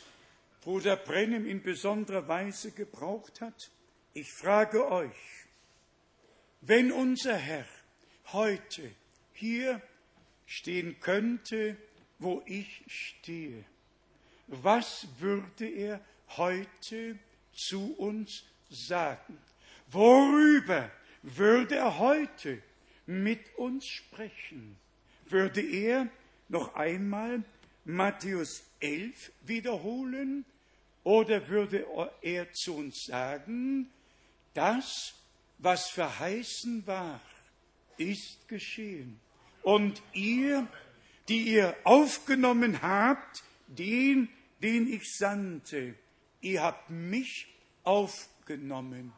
Bruder Brennem in besonderer Weise gebraucht hat, ich frage euch, wenn unser Herr heute hier stehen könnte, wo ich stehe, was würde er heute zu uns sagen? Worüber würde er heute mit uns sprechen? Würde er noch einmal Matthäus 11 wiederholen oder würde er zu uns sagen, das, was verheißen war, ist geschehen. Und ihr, die ihr aufgenommen habt, den, den ich sandte, ihr habt mich aufgenommen.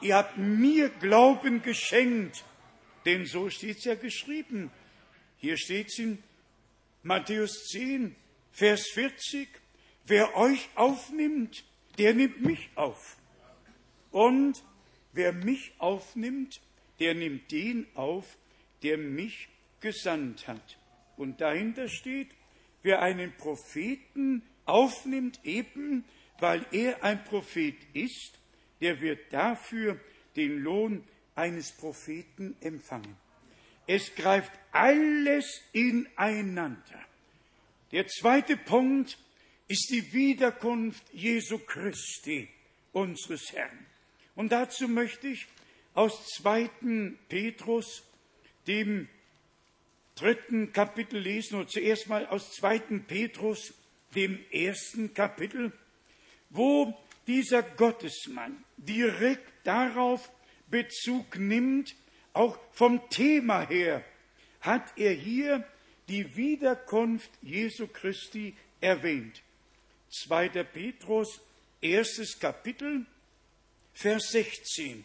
Ihr habt mir Glauben geschenkt. Denn so steht es ja geschrieben. Hier steht es in Matthäus 10, Vers 40. Wer euch aufnimmt, der nimmt mich auf. Und wer mich aufnimmt, der nimmt den auf, der mich gesandt hat. Und dahinter steht, wer einen Propheten aufnimmt, eben weil er ein Prophet ist, der wird dafür den Lohn eines Propheten empfangen. Es greift alles ineinander. Der zweite Punkt ist die Wiederkunft Jesu Christi, unseres Herrn. Und dazu möchte ich aus 2. Petrus, dem dritten Kapitel lesen, und zuerst mal aus 2. Petrus, dem ersten Kapitel, wo dieser Gottesmann direkt darauf Bezug nimmt, auch vom Thema her, hat er hier die Wiederkunft Jesu Christi erwähnt. 2. Petrus, erstes Kapitel, Vers 16.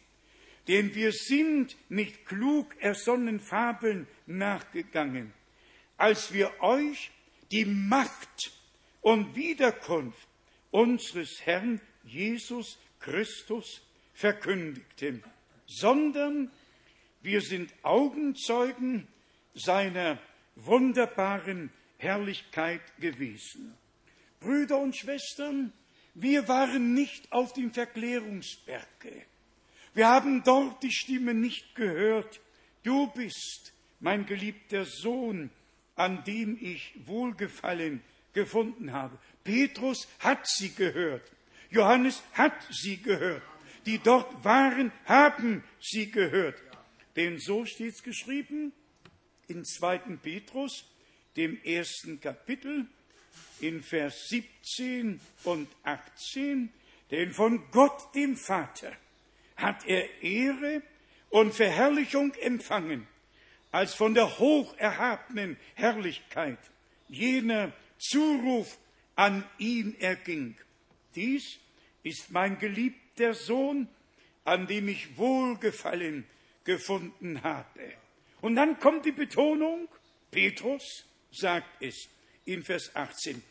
Denn wir sind nicht klug ersonnen Fabeln nachgegangen, als wir euch die Macht und Wiederkunft unseres Herrn Jesus Christus verkündigten, sondern wir sind Augenzeugen seiner wunderbaren Herrlichkeit gewesen. Brüder und Schwestern, wir waren nicht auf dem Verklärungsberge. Wir haben dort die Stimme nicht gehört. Du bist mein geliebter Sohn, an dem ich Wohlgefallen gefunden habe. Petrus hat sie gehört. Johannes hat sie gehört. Die dort waren, haben sie gehört. Denn so steht es geschrieben in 2. Petrus, dem ersten Kapitel, in Vers 17 und 18, denn von Gott dem Vater hat er Ehre und Verherrlichung empfangen, als von der hocherhabenen Herrlichkeit jener Zuruf an ihn erging. Dies ist mein geliebter Sohn, an dem ich Wohlgefallen gefunden habe. Und dann kommt die Betonung, Petrus sagt es in Vers 18,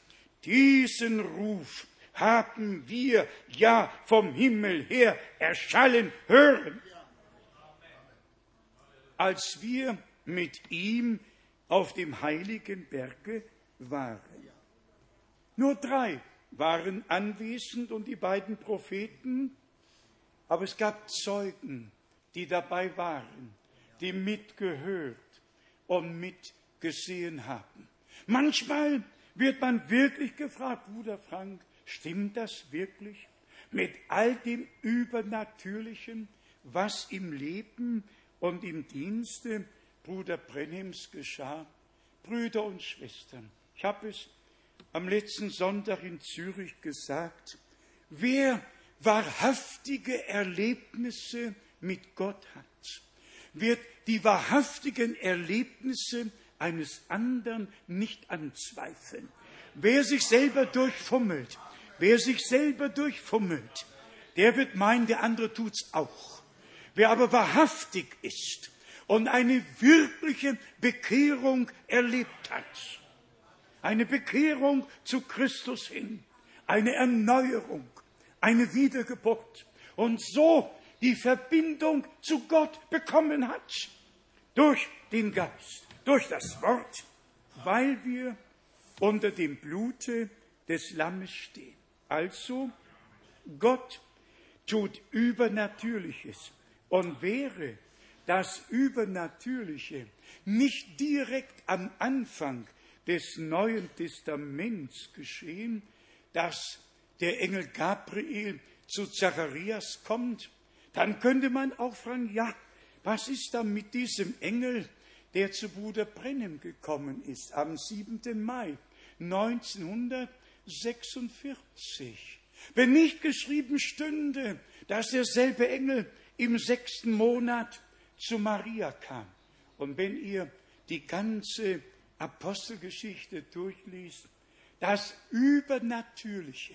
diesen Ruf haben wir ja vom Himmel her erschallen hören, als wir mit ihm auf dem heiligen Berge waren. Nur drei waren anwesend und die beiden Propheten, aber es gab Zeugen, die dabei waren, die mitgehört und mitgesehen haben. Manchmal wird man wirklich gefragt, Bruder Frank, stimmt das wirklich? Mit all dem Übernatürlichen, was im Leben und im Dienste Bruder Brenhims geschah? Brüder und Schwestern, ich habe es am letzten Sonntag in Zürich gesagt, wer wahrhaftige Erlebnisse mit Gott hat, wird die wahrhaftigen Erlebnisse eines anderen nicht anzweifeln. Wer sich selber durchfummelt, wer sich selber durchfummelt, der wird meinen, der andere tut's auch. Wer aber wahrhaftig ist und eine wirkliche Bekehrung erlebt hat, eine Bekehrung zu Christus hin, eine Erneuerung, eine Wiedergeburt. Und so die Verbindung zu Gott bekommen hat. Durch den Geist, durch das Wort, weil wir unter dem Blute des Lammes stehen. Also, Gott tut Übernatürliches und wäre das Übernatürliche nicht direkt am Anfang des Neuen Testaments geschehen, dass der Engel Gabriel zu Zacharias kommt, dann könnte man auch fragen, ja, was ist da mit diesem Engel, der zu Bruder Brennem gekommen ist am 7. Mai 1946? Wenn nicht geschrieben stünde, dass derselbe Engel im sechsten Monat zu Maria kam. Und wenn ihr die ganze Apostelgeschichte durchliest, das Übernatürliche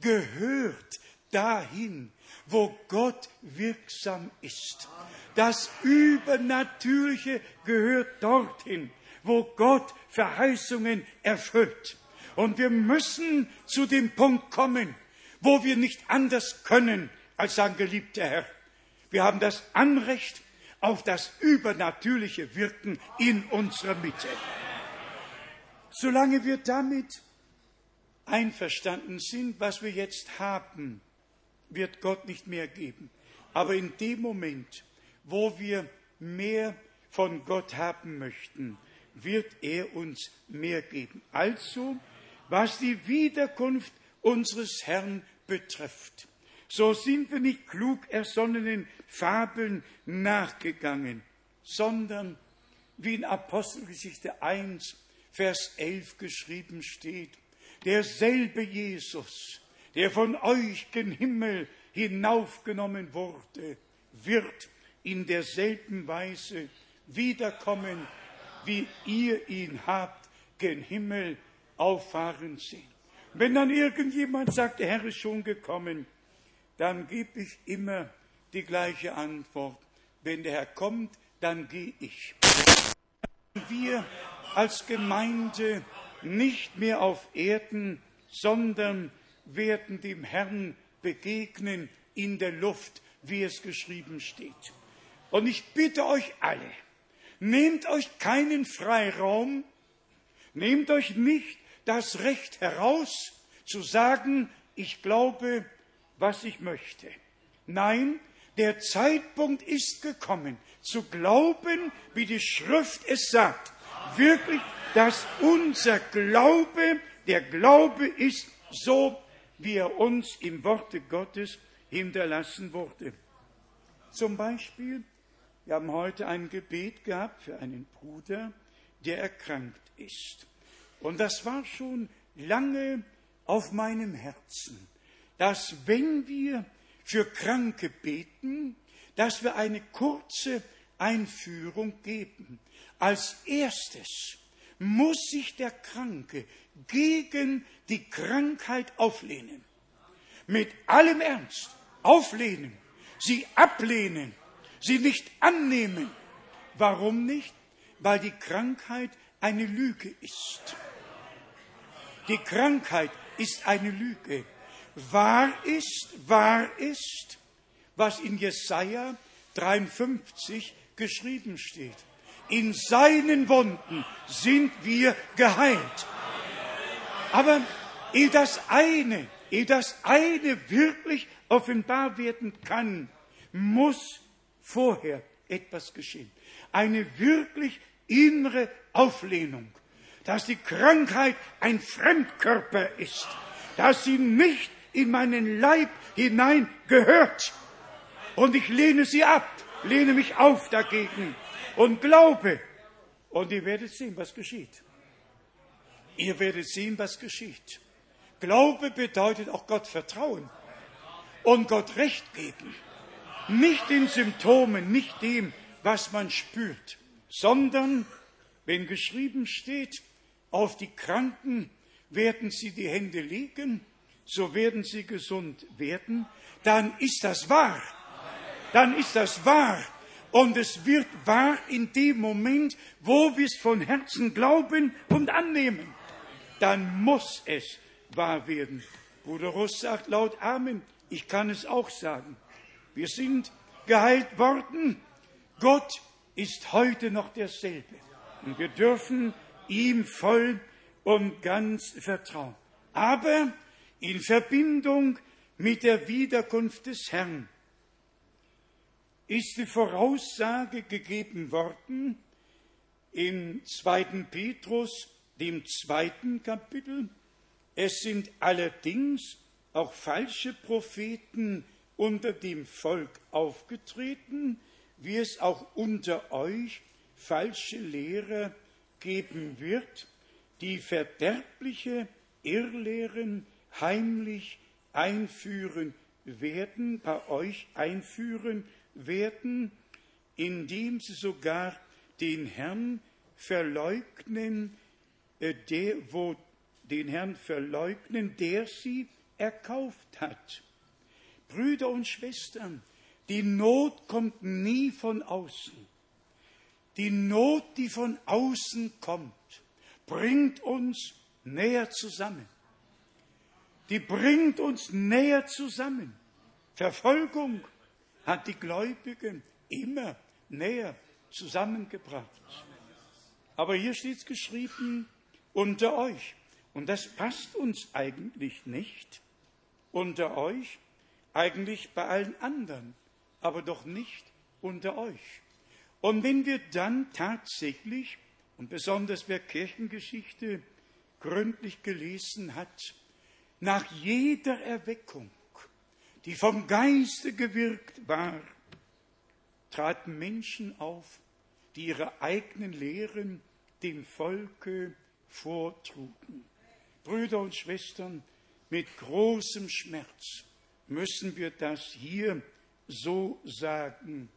gehört dahin, wo Gott wirksam ist. Das Übernatürliche gehört dorthin, wo Gott Verheißungen erfüllt. Und wir müssen zu dem Punkt kommen, wo wir nicht anders können, als sagen, geliebter Herr, wir haben das Anrecht auf das übernatürliche Wirken in unserer Mitte. Solange wir damit einverstanden sind, was wir jetzt haben, wird Gott nicht mehr geben. Aber in dem Moment, wo wir mehr von Gott haben möchten, wird er uns mehr geben. Also, was die Wiederkunft unseres Herrn betrifft, so sind wir nicht klug ersonnenen Fabeln nachgegangen, sondern wie in Apostelgeschichte 1, Vers 11 geschrieben steht, derselbe Jesus, der von euch gen Himmel hinaufgenommen wurde, wird in derselben Weise wiederkommen, wie ihr ihn habt gen Himmel auffahren sehen. Wenn dann irgendjemand sagt, der Herr ist schon gekommen, dann gebe ich immer die gleiche Antwort. Wenn der Herr kommt, dann gehe ich. Wir als Gemeinde nicht mehr auf Erden, sondern werden dem Herrn begegnen in der Luft, wie es geschrieben steht. Und ich bitte euch alle, nehmt euch keinen Freiraum, nehmt euch nicht das Recht heraus, zu sagen, ich glaube, was ich möchte. Nein, der Zeitpunkt ist gekommen, zu glauben, wie die Schrift es sagt. Wirklich, dass unser Glaube, der Glaube ist so, wie er uns im Worte Gottes hinterlassen wurde. Zum Beispiel, wir haben heute ein Gebet gehabt für einen Bruder, der erkrankt ist. Und das war schon lange auf meinem Herzen, dass wenn wir für Kranke beten, dass wir eine kurze Einführung geben. Als erstes muss sich der Kranke gegen die Krankheit auflehnen. Mit allem Ernst auflehnen, sie ablehnen, sie nicht annehmen. Warum nicht? Weil die Krankheit eine Lüge ist. Die Krankheit ist eine Lüge. Wahr ist, wahr ist, was in Jesaja 53 geschrieben steht. In seinen Wunden sind wir geheilt. Aber ehe das eine, ehe das eine wirklich offenbar werden kann, muss vorher etwas geschehen. Eine wirklich innere Auflehnung, dass die Krankheit ein Fremdkörper ist, dass sie nicht in meinen Leib hinein gehört. Und ich lehne sie ab, lehne mich auf dagegen und glaube. Und ihr werdet sehen, was geschieht. Ihr werdet sehen, was geschieht. Glaube bedeutet auch Gott vertrauen und Gott Recht geben. Nicht den Symptomen, nicht dem, was man spürt, sondern, wenn geschrieben steht, auf die Kranken werden sie die Hände legen, so werden sie gesund werden, dann ist das wahr. Dann ist das wahr. Und es wird wahr in dem Moment, wo wir es von Herzen glauben und annehmen. Dann muss es wahr werden. Bruder Russ sagt laut Amen. Ich kann es auch sagen. Wir sind geheilt worden. Gott ist heute noch derselbe. Und wir dürfen ihm voll und ganz vertrauen. Aber in Verbindung mit der Wiederkunft des Herrn ist die Voraussage gegeben worden im zweiten Petrus, dem zweiten Kapitel. Es sind allerdings auch falsche Propheten unter dem Volk aufgetreten, wie es auch unter euch falsche Lehrer geben wird, die verderbliche Irrlehren heimlich einführen werden, bei euch einführen werden, indem sie sogar den Herrn verleugnen, äh, der, wo den Herrn verleugnen, der sie erkauft hat. Brüder und Schwestern, die Not kommt nie von außen. Die Not, die von außen kommt, bringt uns näher zusammen. Die bringt uns näher zusammen. Verfolgung hat die Gläubigen immer näher zusammengebracht. Aber hier steht es geschrieben, unter euch. Und das passt uns eigentlich nicht. Unter euch, eigentlich bei allen anderen, aber doch nicht unter euch. Und wenn wir dann tatsächlich, und besonders wer Kirchengeschichte gründlich gelesen hat, nach jeder Erweckung, die vom Geiste gewirkt war, traten Menschen auf, die ihre eigenen Lehren dem Volke vortrugen. Brüder und Schwestern, mit großem Schmerz müssen wir das hier so sagen.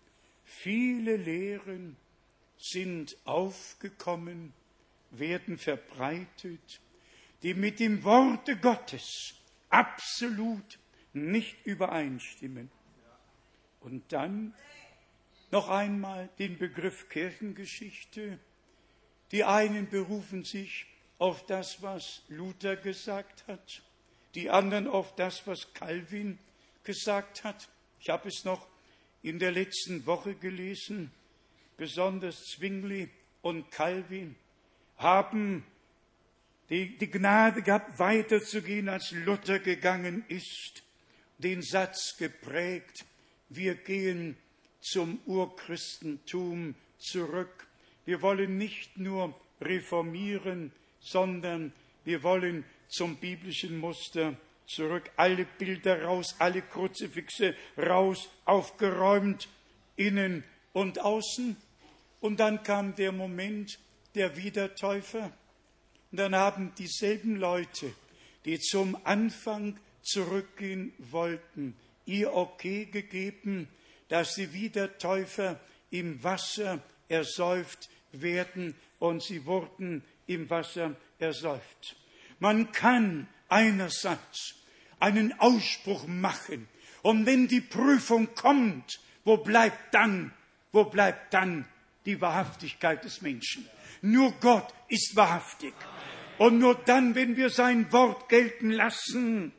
Viele Lehren sind aufgekommen, werden verbreitet, die mit dem Worte Gottes absolut nicht übereinstimmen. Und dann noch einmal den Begriff Kirchengeschichte. Die einen berufen sich auf das, was Luther gesagt hat, die anderen auf das, was Calvin gesagt hat. Ich habe es noch in der letzten Woche gelesen. Besonders Zwingli und Calvin haben die, die Gnade gehabt, weiterzugehen, als Luther gegangen ist, den Satz geprägt, wir gehen zum Urchristentum zurück. Wir wollen nicht nur reformieren, sondern wir wollen zum biblischen Muster zurück. Alle Bilder raus, alle Kruzifixe raus, aufgeräumt, innen und außen. Und dann kam der Moment der Wiedertäufer. Und dann haben dieselben Leute, die zum Anfang zurückgehen wollten, ihr Okay gegeben, dass sie wie der Täufer im Wasser ersäuft werden und sie wurden im Wasser ersäuft. Man kann einerseits einen Ausspruch machen und wenn die Prüfung kommt, wo bleibt dann, wo bleibt dann die Wahrhaftigkeit des Menschen? Nur Gott ist wahrhaftig. Und nur dann, wenn wir sein Wort gelten lassen,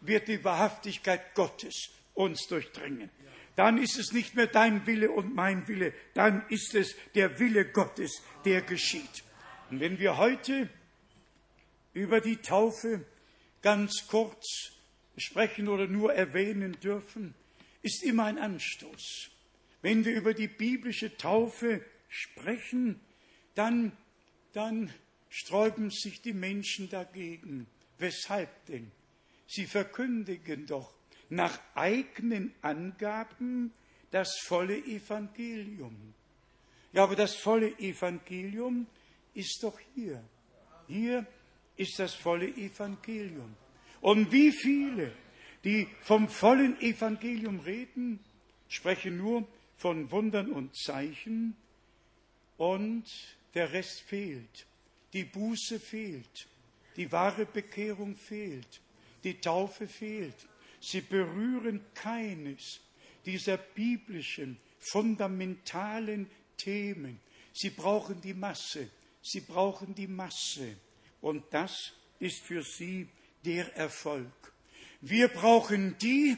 wird die Wahrhaftigkeit Gottes uns durchdringen. Dann ist es nicht mehr dein Wille und mein Wille, dann ist es der Wille Gottes, der geschieht. Und wenn wir heute über die Taufe ganz kurz sprechen oder nur erwähnen dürfen, ist immer ein Anstoß. Wenn wir über die biblische Taufe sprechen, dann, dann sträuben sich die Menschen dagegen. Weshalb denn? Sie verkündigen doch nach eigenen Angaben das volle Evangelium. Ja, aber das volle Evangelium ist doch hier. Hier ist das volle Evangelium. Und wie viele, die vom vollen Evangelium reden, sprechen nur von Wundern und Zeichen und der Rest fehlt. Die Buße fehlt. Die wahre Bekehrung fehlt. Die Taufe fehlt. Sie berühren keines dieser biblischen, fundamentalen Themen. Sie brauchen die Masse. Sie brauchen die Masse. Und das ist für sie der Erfolg. Wir brauchen die,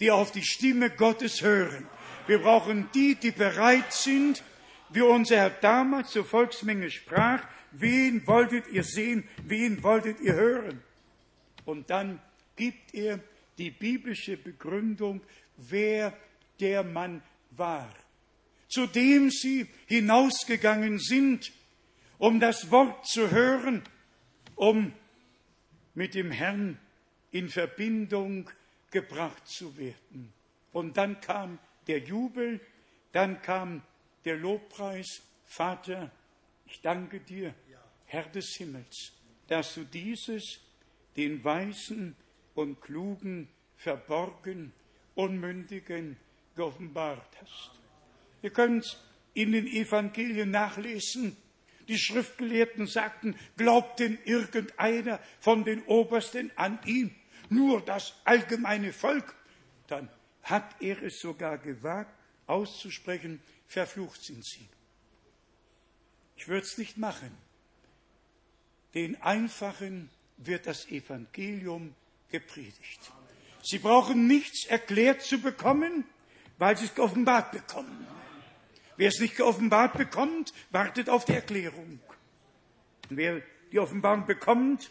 die auf die Stimme Gottes hören. Wir brauchen die, die bereit sind, wie unser Herr damals zur Volksmenge sprach, wen wolltet ihr sehen, wen wolltet ihr hören? Und dann gibt er die biblische Begründung, wer der Mann war, zu dem sie hinausgegangen sind, um das Wort zu hören, um mit dem Herrn in Verbindung gebracht zu werden. Und dann kam der Jubel, dann kam der Lobpreis, Vater, ich danke dir, Herr des Himmels, dass du dieses den Weisen und Klugen verborgen, Unmündigen geoffenbart hast. Ihr könnt in den Evangelien nachlesen, die Schriftgelehrten sagten, glaubt denn irgendeiner von den Obersten an ihn, nur das allgemeine Volk? Dann hat er es sogar gewagt auszusprechen, verflucht sind sie. Ich würde es nicht machen. Den Einfachen wird das Evangelium gepredigt. Sie brauchen nichts erklärt zu bekommen, weil sie es geoffenbart bekommen. Wer es nicht geoffenbart bekommt, wartet auf die Erklärung. Und wer die Offenbarung bekommt,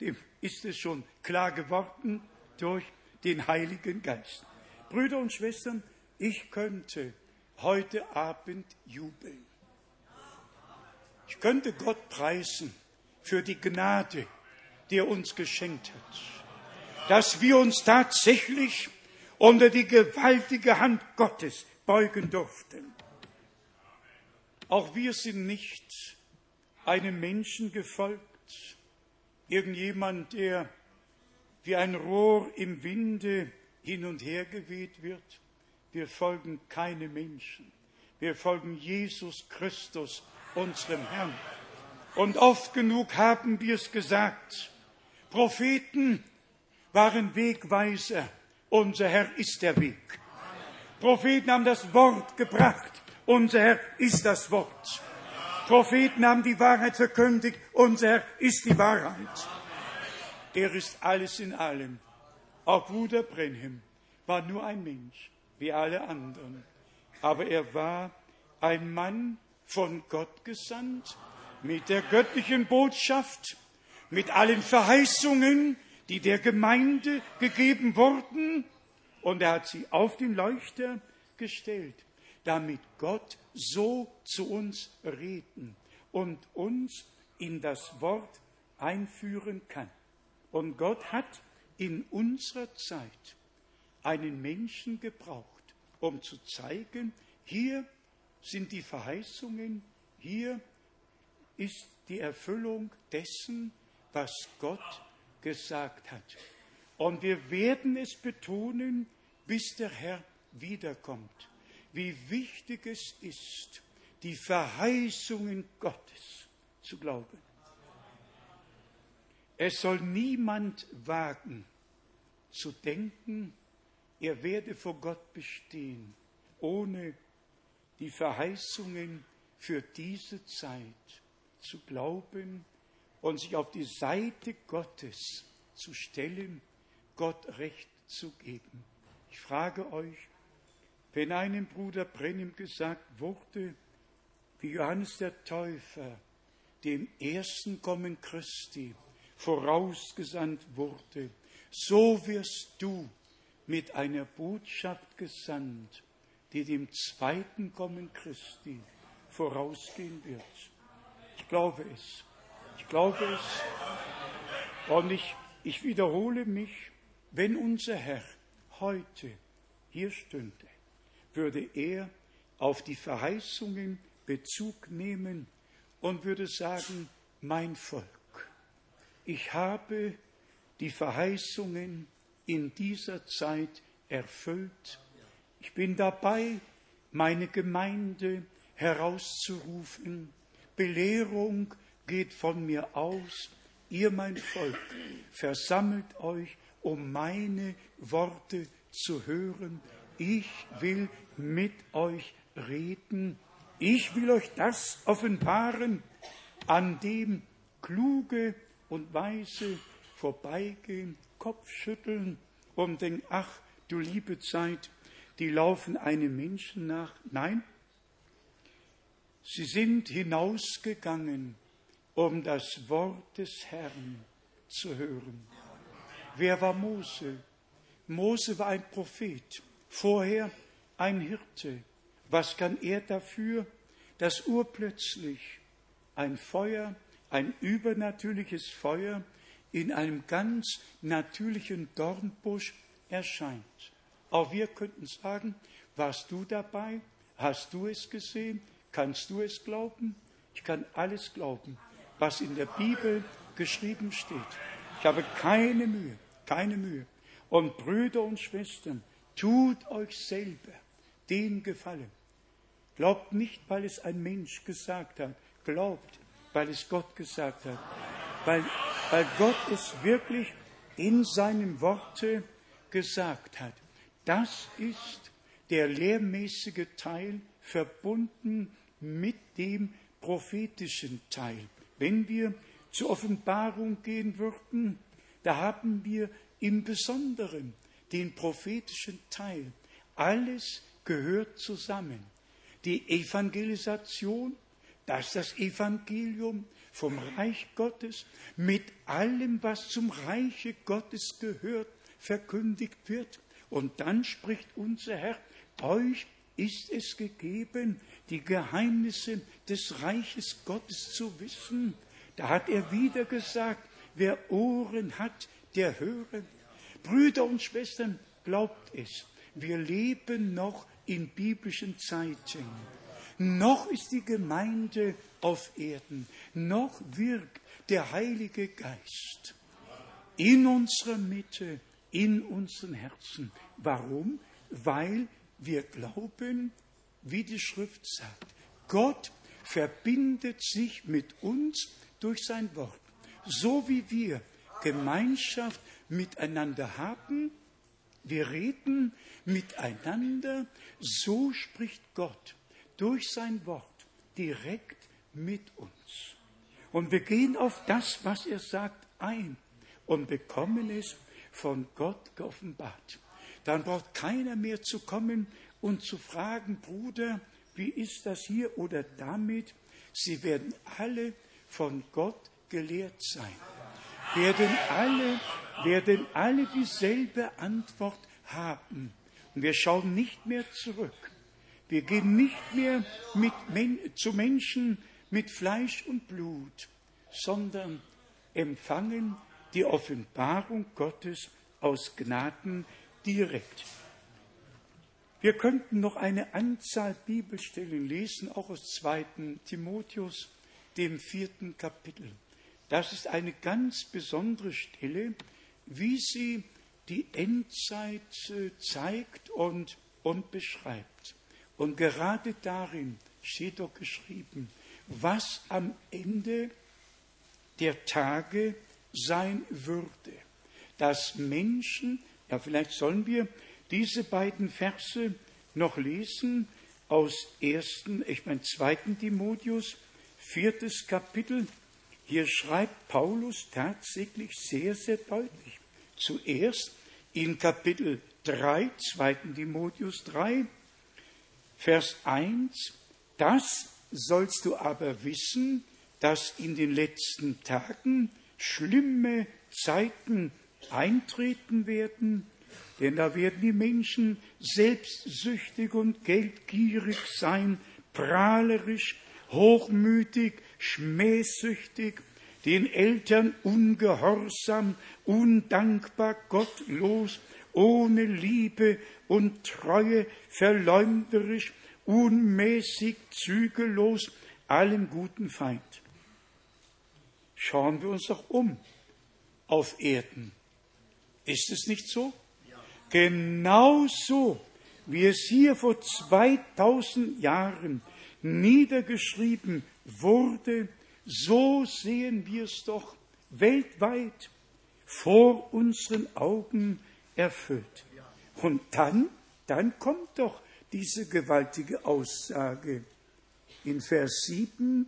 dem ist es schon klar geworden durch den Heiligen Geist. Brüder und Schwestern, ich könnte heute Abend jubeln. Ich könnte Gott preisen für die Gnade, die er uns geschenkt hat, dass wir uns tatsächlich unter die gewaltige Hand Gottes beugen durften. Auch wir sind nicht einem Menschen gefolgt, irgendjemand, der wie ein Rohr im Winde hin und her geweht wird. Wir folgen keinem Menschen. Wir folgen Jesus Christus, unserem Herrn. Und oft genug haben wir es gesagt. Propheten waren Wegweiser. Unser Herr ist der Weg. Propheten haben das Wort gebracht. Unser Herr ist das Wort. Propheten haben die Wahrheit verkündigt. Unser Herr ist die Wahrheit. Er ist alles in allem. Auch Bruder Brenhem war nur ein Mensch, wie alle anderen. Aber er war ein Mann von Gott gesandt, mit der göttlichen Botschaft, mit allen Verheißungen, die der Gemeinde gegeben wurden. Und er hat sie auf den Leuchter gestellt damit Gott so zu uns reden und uns in das Wort einführen kann. Und Gott hat in unserer Zeit einen Menschen gebraucht, um zu zeigen, hier sind die Verheißungen, hier ist die Erfüllung dessen, was Gott gesagt hat. Und wir werden es betonen, bis der Herr wiederkommt, wie wichtig es ist, die Verheißungen Gottes zu glauben. Es soll niemand wagen zu denken, er werde vor Gott bestehen, ohne die Verheißungen für diese Zeit zu glauben und sich auf die Seite Gottes zu stellen, Gott Recht zu geben. Ich frage euch, wenn einem Bruder Brennim gesagt wurde, wie Johannes der Täufer dem ersten Kommen Christi vorausgesandt wurde, so wirst du mit einer Botschaft gesandt, die dem zweiten Kommen Christi vorausgehen wird. Ich glaube es. Ich glaube es. Und ich, ich wiederhole mich, wenn unser Herr heute hier stünde, würde er auf die Verheißungen Bezug nehmen und würde sagen, mein Volk, ich habe die Verheißungen in dieser Zeit erfüllt. Ich bin dabei, meine Gemeinde herauszurufen. Belehrung geht von mir aus. Ihr, mein Volk, versammelt euch, um meine Worte zu hören. Ich will mit euch reden. Ich will euch das offenbaren, an dem kluge und weise vorbeigehen, Kopfschütteln und denken, ach, du liebe Zeit, die laufen einem Menschen nach. Nein, sie sind hinausgegangen, um das Wort des Herrn zu hören. Wer war Mose? Mose war ein Prophet, vorher ein Hirte. Was kann er dafür, dass urplötzlich ein Feuer, ein übernatürliches Feuer in einem ganz natürlichen Dornbusch erscheint. Auch wir könnten sagen, warst du dabei? Hast du es gesehen? Kannst du es glauben? Ich kann alles glauben, was in der Bibel geschrieben steht. Ich habe keine Mühe, keine Mühe. Und Brüder und Schwestern, tut euch selber den Gefallen. Glaubt nicht, weil es ein Mensch gesagt hat. Glaubt, weil es Gott gesagt hat. Weil weil Gott es wirklich in seinem Worte gesagt hat. Das ist der lehrmäßige Teil verbunden mit dem prophetischen Teil. Wenn wir zur Offenbarung gehen würden, da haben wir im Besonderen den prophetischen Teil. Alles gehört zusammen. Die Evangelisation, das das Evangelium vom Reich Gottes mit allem, was zum Reiche Gottes gehört, verkündigt wird. Und dann spricht unser Herr, euch ist es gegeben, die Geheimnisse des Reiches Gottes zu wissen. Da hat er wieder gesagt, wer Ohren hat, der höre. Brüder und Schwestern, glaubt es, wir leben noch in biblischen Zeiten. Noch ist die Gemeinde auf Erden, noch wirkt der Heilige Geist in unserer Mitte, in unseren Herzen. Warum? Weil wir glauben, wie die Schrift sagt, Gott verbindet sich mit uns durch sein Wort. So wie wir Gemeinschaft miteinander haben, wir reden miteinander, so spricht Gott durch sein Wort direkt mit uns. Und wir gehen auf das, was er sagt, ein und bekommen es von Gott geoffenbart. Dann braucht keiner mehr zu kommen und zu fragen, Bruder, wie ist das hier oder damit? Sie werden alle von Gott gelehrt sein. Werden alle, werden alle dieselbe Antwort haben. Und wir schauen nicht mehr zurück. Wir gehen nicht mehr mit Men zu Menschen mit Fleisch und Blut, sondern empfangen die Offenbarung Gottes aus Gnaden direkt. Wir könnten noch eine Anzahl Bibelstellen lesen, auch aus 2. Timotheus, dem vierten Kapitel. Das ist eine ganz besondere Stelle, wie sie die Endzeit äh, zeigt und, und beschreibt. Und gerade darin steht doch geschrieben, was am Ende der Tage sein würde. Dass Menschen, ja vielleicht sollen wir diese beiden Verse noch lesen aus ersten, ich meine zweiten Timotheus, viertes Kapitel. Hier schreibt Paulus tatsächlich sehr, sehr deutlich. Zuerst in Kapitel 3, 2. Timotheus 3, Vers 1, das sollst du aber wissen, dass in den letzten Tagen schlimme Zeiten eintreten werden, denn da werden die Menschen selbstsüchtig und geldgierig sein, prahlerisch, hochmütig, schmähsüchtig, den Eltern ungehorsam, undankbar, gottlos, ohne Liebe und Treue, verleumderisch, unmäßig, zügellos, allem guten Feind. Schauen wir uns doch um auf Erden. Ist es nicht so? Genauso wie es hier vor 2000 Jahren niedergeschrieben wurde, so sehen wir es doch weltweit vor unseren Augen erfüllt. Und dann, dann kommt doch diese gewaltige Aussage. In Vers 7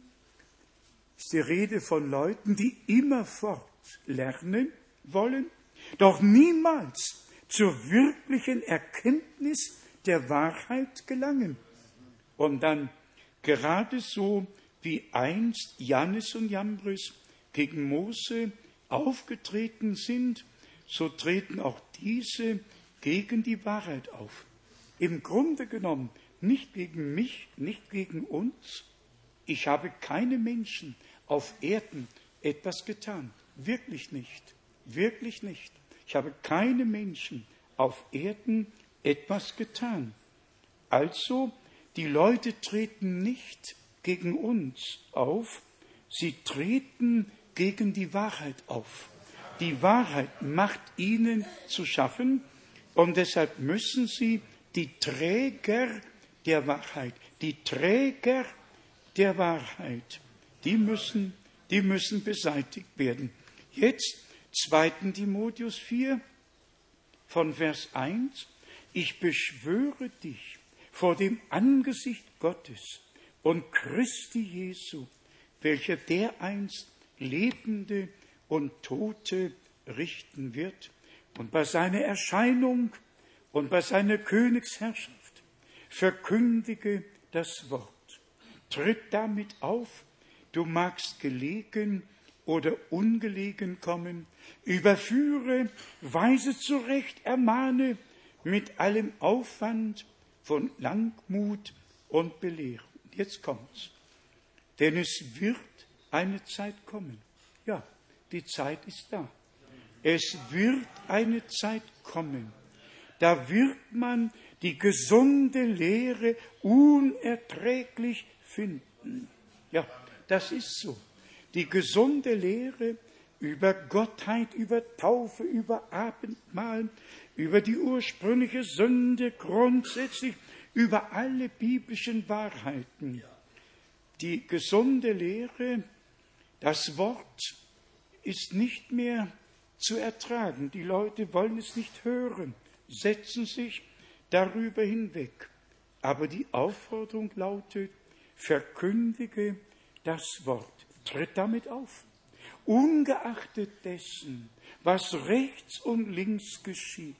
ist die Rede von Leuten, die immerfort lernen wollen, doch niemals zur wirklichen Erkenntnis der Wahrheit gelangen. Und dann gerade so wie einst Jannes und Jambres gegen Mose aufgetreten sind, so treten auch diese gegen die Wahrheit auf. Im Grunde genommen nicht gegen mich, nicht gegen uns. Ich habe keine Menschen auf Erden etwas getan. Wirklich nicht. Wirklich nicht. Ich habe keine Menschen auf Erden etwas getan. Also, die Leute treten nicht gegen uns auf, sie treten gegen die Wahrheit auf. Die Wahrheit macht ihnen zu schaffen und deshalb müssen sie die Träger der Wahrheit, die Träger der Wahrheit, die müssen, die müssen beseitigt werden. Jetzt 2. Timotheus 4 von Vers 1. Ich beschwöre dich vor dem Angesicht Gottes und Christi Jesu, welcher dereinst Lebende und Tote richten wird und bei seiner Erscheinung und bei seiner Königsherrschaft verkündige das Wort. Tritt damit auf, du magst gelegen oder ungelegen kommen, überführe, weise zurecht, ermahne mit allem Aufwand von Langmut und Belehrung. Jetzt kommt's. Denn es wird eine Zeit kommen. Ja, die Zeit ist da. Es wird eine Zeit kommen. Da wird man die gesunde Lehre unerträglich finden. Ja, das ist so. Die gesunde Lehre über Gottheit, über Taufe, über Abendmahl, über die ursprüngliche Sünde grundsätzlich, über alle biblischen Wahrheiten. Die gesunde Lehre, das Wort ist nicht mehr zu ertragen. Die Leute wollen es nicht hören, setzen sich darüber hinweg. Aber die Aufforderung lautet, verkündige das Wort. Tritt damit auf. Ungeachtet dessen, was rechts und links geschieht,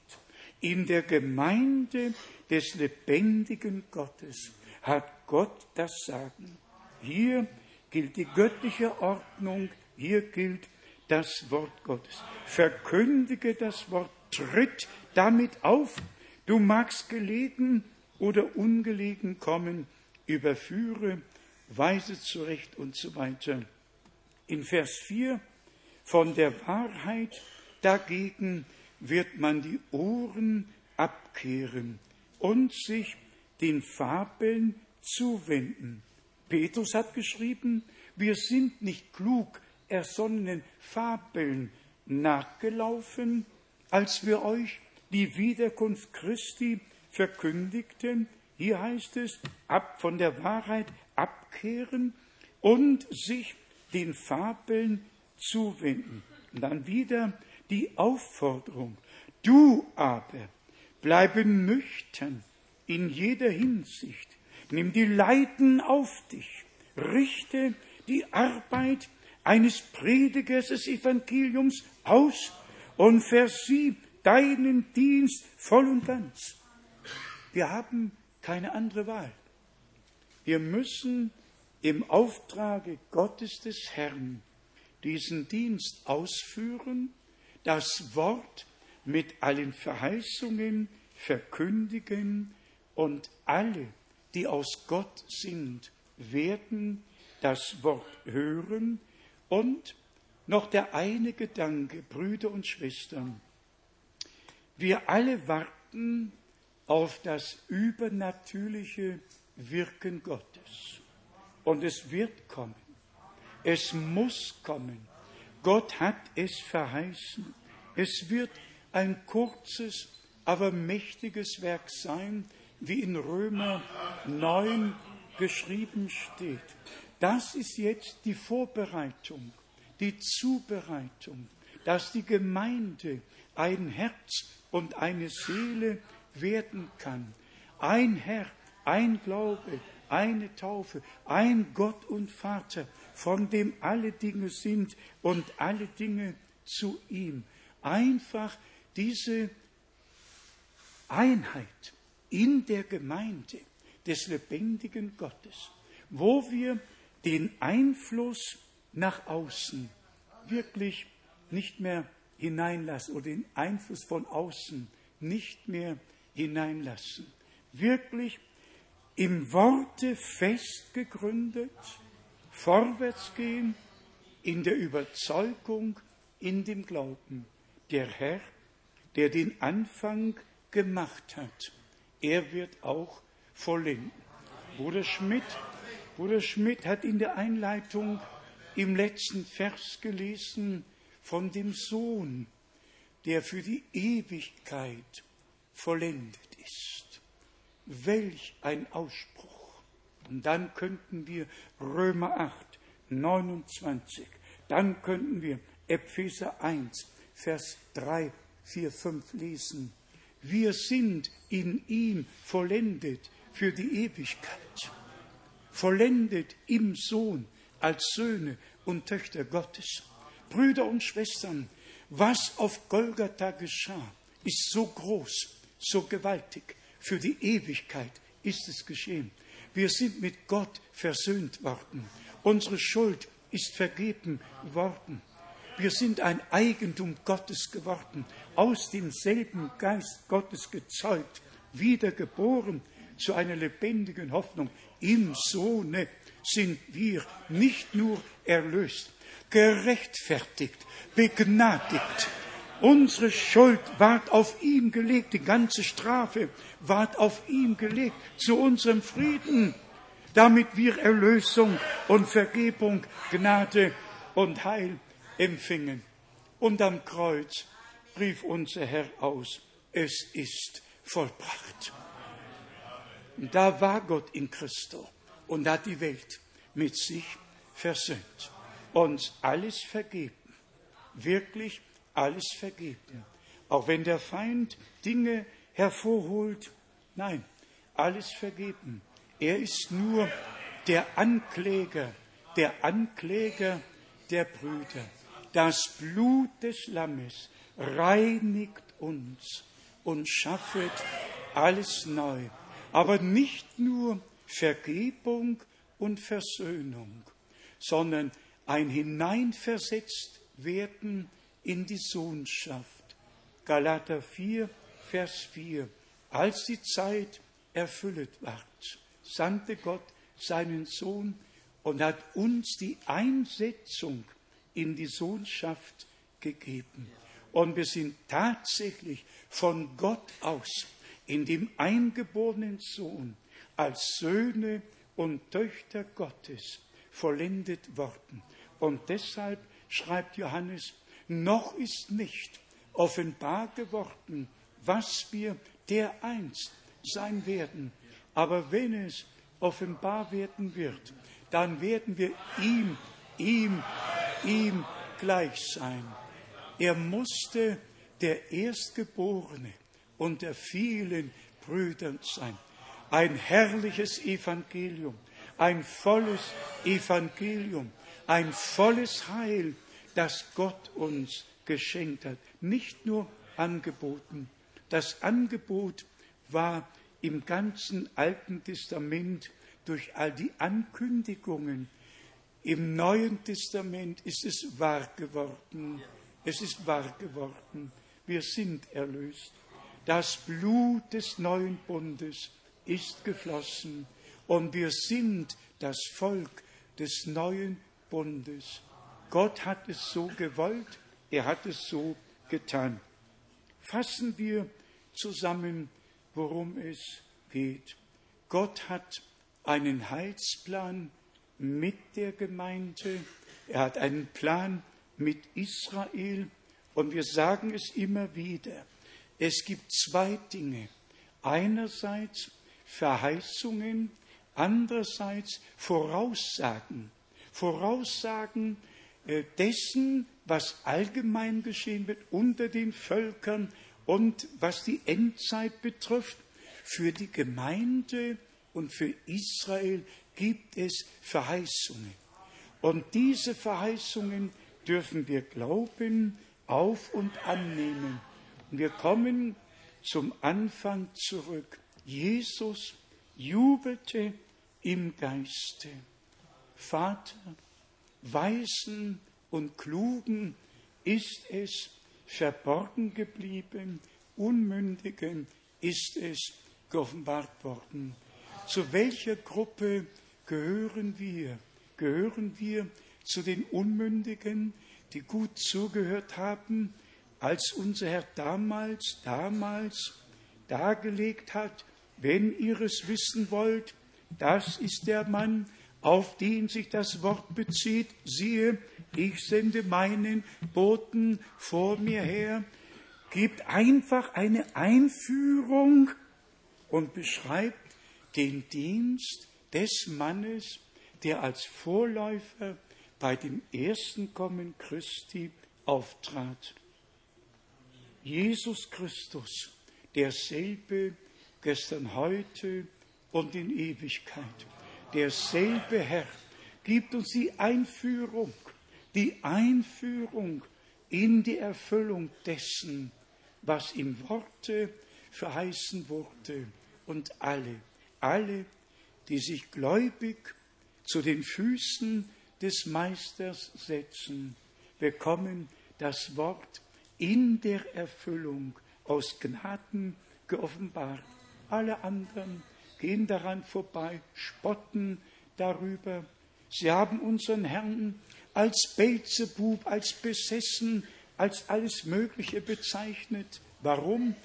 in der Gemeinde des lebendigen Gottes hat Gott das Sagen. Hier gilt die göttliche Ordnung, hier gilt das Wort Gottes. Verkündige das Wort, tritt damit auf. Du magst gelegen oder ungelegen kommen, überführe, weise zurecht und so weiter. In Vers 4 von der Wahrheit dagegen wird man die Ohren abkehren und sich den Fabeln zuwenden. Petrus hat geschrieben, wir sind nicht klug ersonnenen Fabeln nachgelaufen, als wir euch die Wiederkunft Christi verkündigten. Hier heißt es, ab von der Wahrheit abkehren und sich den Fabeln zuwenden. Und dann wieder die Aufforderung, du aber bleibe nüchtern in jeder Hinsicht, nimm die Leiden auf dich, richte die Arbeit eines Predigers des Evangeliums aus und versieh deinen Dienst voll und ganz. Wir haben keine andere Wahl. Wir müssen im Auftrage Gottes des Herrn diesen Dienst ausführen, das Wort mit allen Verheißungen verkündigen und alle, die aus Gott sind, werden das Wort hören und noch der eine Gedanke, Brüder und Schwestern. Wir alle warten auf das übernatürliche Wirken Gottes. Und es wird kommen. Es muss kommen. Gott hat es verheißen. Es wird ein kurzes, aber mächtiges Werk sein, wie in Römer 9 geschrieben steht. Das ist jetzt die Vorbereitung, die Zubereitung, dass die Gemeinde ein Herz und eine Seele werden kann. Ein Herr, ein Glaube, eine Taufe, ein Gott und Vater, von dem alle Dinge sind und alle Dinge zu ihm. Einfach diese Einheit in der Gemeinde des lebendigen Gottes, wo wir den Einfluss nach außen wirklich nicht mehr hineinlassen oder den Einfluss von außen nicht mehr hineinlassen. Wirklich im Worte festgegründet, vorwärts gehen in der Überzeugung, in dem Glauben. Der Herr, der den Anfang gemacht hat, er wird auch vollenden. Bruder Schmidt, Bruder Schmidt hat in der Einleitung im letzten Vers gelesen von dem Sohn, der für die Ewigkeit vollendet ist. Welch ein Ausspruch. Und dann könnten wir Römer 8, 29, dann könnten wir Epheser 1, Vers 3, 4, 5 lesen. Wir sind in ihm vollendet für die Ewigkeit. Vollendet im Sohn als Söhne und Töchter Gottes. Brüder und Schwestern, was auf Golgatha geschah, ist so groß, so gewaltig. Für die Ewigkeit ist es geschehen. Wir sind mit Gott versöhnt worden. Unsere Schuld ist vergeben worden. Wir sind ein Eigentum Gottes geworden, aus demselben Geist Gottes gezeugt, wiedergeboren zu einer lebendigen Hoffnung. Im Sohne sind wir nicht nur erlöst, gerechtfertigt, begnadigt. Unsere Schuld ward auf ihm gelegt, die ganze Strafe ward auf ihm gelegt, zu unserem Frieden, damit wir Erlösung und Vergebung, Gnade und Heil empfingen. Und am Kreuz rief unser Herr aus, es ist vollbracht. Da war Gott in Christo und hat die Welt mit sich versöhnt. Uns alles vergeben. Wirklich alles vergeben. Auch wenn der Feind Dinge hervorholt, nein, alles vergeben. Er ist nur der Ankläger, der Ankläger der Brüder. Das Blut des Lammes reinigt uns und schaffet alles neu. Aber nicht nur Vergebung und Versöhnung, sondern ein Hineinversetzt werden in die Sohnschaft. Galater 4, Vers 4. Als die Zeit erfüllet ward, sandte Gott seinen Sohn und hat uns die Einsetzung in die Sohnschaft gegeben. Und wir sind tatsächlich von Gott aus in dem eingeborenen Sohn als Söhne und Töchter Gottes vollendet worden. Und deshalb schreibt Johannes, noch ist nicht offenbar geworden, was wir dereinst sein werden. Aber wenn es offenbar werden wird, dann werden wir ihm, ihm, ihm gleich sein. Er musste der Erstgeborene unter vielen Brüdern sein. Ein herrliches Evangelium, ein volles Evangelium, ein volles Heil, das Gott uns geschenkt hat. Nicht nur angeboten. Das Angebot war im ganzen Alten Testament durch all die Ankündigungen. Im Neuen Testament ist es wahr geworden. Es ist wahr geworden. Wir sind erlöst. Das Blut des neuen Bundes ist geflossen und wir sind das Volk des neuen Bundes. Gott hat es so gewollt, er hat es so getan. Fassen wir zusammen, worum es geht. Gott hat einen Heilsplan mit der Gemeinde, er hat einen Plan mit Israel und wir sagen es immer wieder. Es gibt zwei Dinge. Einerseits Verheißungen, andererseits Voraussagen. Voraussagen äh, dessen, was allgemein geschehen wird unter den Völkern und was die Endzeit betrifft. Für die Gemeinde und für Israel gibt es Verheißungen. Und diese Verheißungen dürfen wir glauben, auf und annehmen. Wir kommen zum Anfang zurück. Jesus jubelte im Geiste. Vater, Weisen und Klugen ist es verborgen geblieben, Unmündigen ist es geoffenbart worden. Zu welcher Gruppe gehören wir? Gehören wir zu den Unmündigen, die gut zugehört haben, als unser Herr damals, damals dargelegt hat, wenn ihr es wissen wollt, das ist der Mann, auf den sich das Wort bezieht. Siehe, ich sende meinen Boten vor mir her. Gibt einfach eine Einführung und beschreibt den Dienst des Mannes, der als Vorläufer bei dem ersten Kommen Christi auftrat. Jesus Christus, derselbe gestern, heute und in Ewigkeit. Derselbe Herr gibt uns die Einführung, die Einführung in die Erfüllung dessen, was im Worte verheißen wurde. Und alle, alle, die sich gläubig zu den Füßen des Meisters setzen, bekommen das Wort in der Erfüllung aus Gnaden geoffenbart. Alle anderen gehen daran vorbei, spotten darüber. Sie haben unseren Herrn als Beelzebub, als besessen, als alles Mögliche bezeichnet. Warum?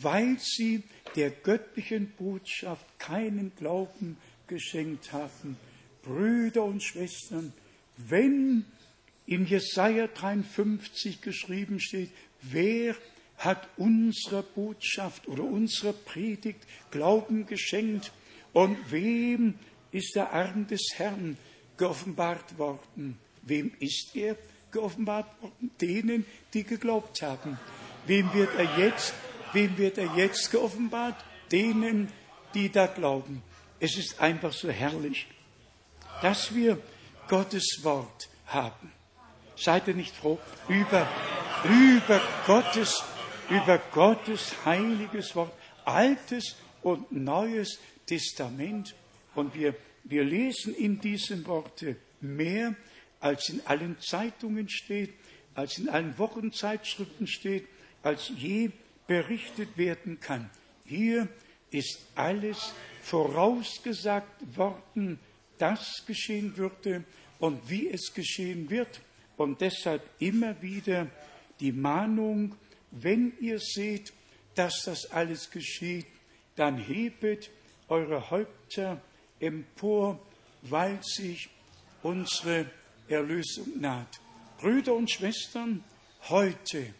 Weil sie der göttlichen Botschaft keinen Glauben geschenkt haben. Brüder und Schwestern, wenn in Jesaja 53 geschrieben steht, wer hat unserer Botschaft oder unserer Predigt Glauben geschenkt und wem ist der Arm des Herrn geoffenbart worden? Wem ist er geoffenbart worden? Denen, die geglaubt haben. Wem wird er jetzt, wem wird er jetzt geoffenbart? Denen, die da glauben. Es ist einfach so herrlich, dass wir Gottes Wort haben. Seid ihr nicht froh über, über Gottes, über Gottes heiliges Wort, altes und neues Testament. Und wir, wir lesen in diesem Worte mehr, als in allen Zeitungen steht, als in allen Wochenzeitschriften steht, als je berichtet werden kann. Hier ist alles vorausgesagt worden, das geschehen würde und wie es geschehen wird. Und deshalb immer wieder die Mahnung, wenn ihr seht, dass das alles geschieht, dann hebet eure Häupter empor, weil sich unsere Erlösung naht. Brüder und Schwestern, heute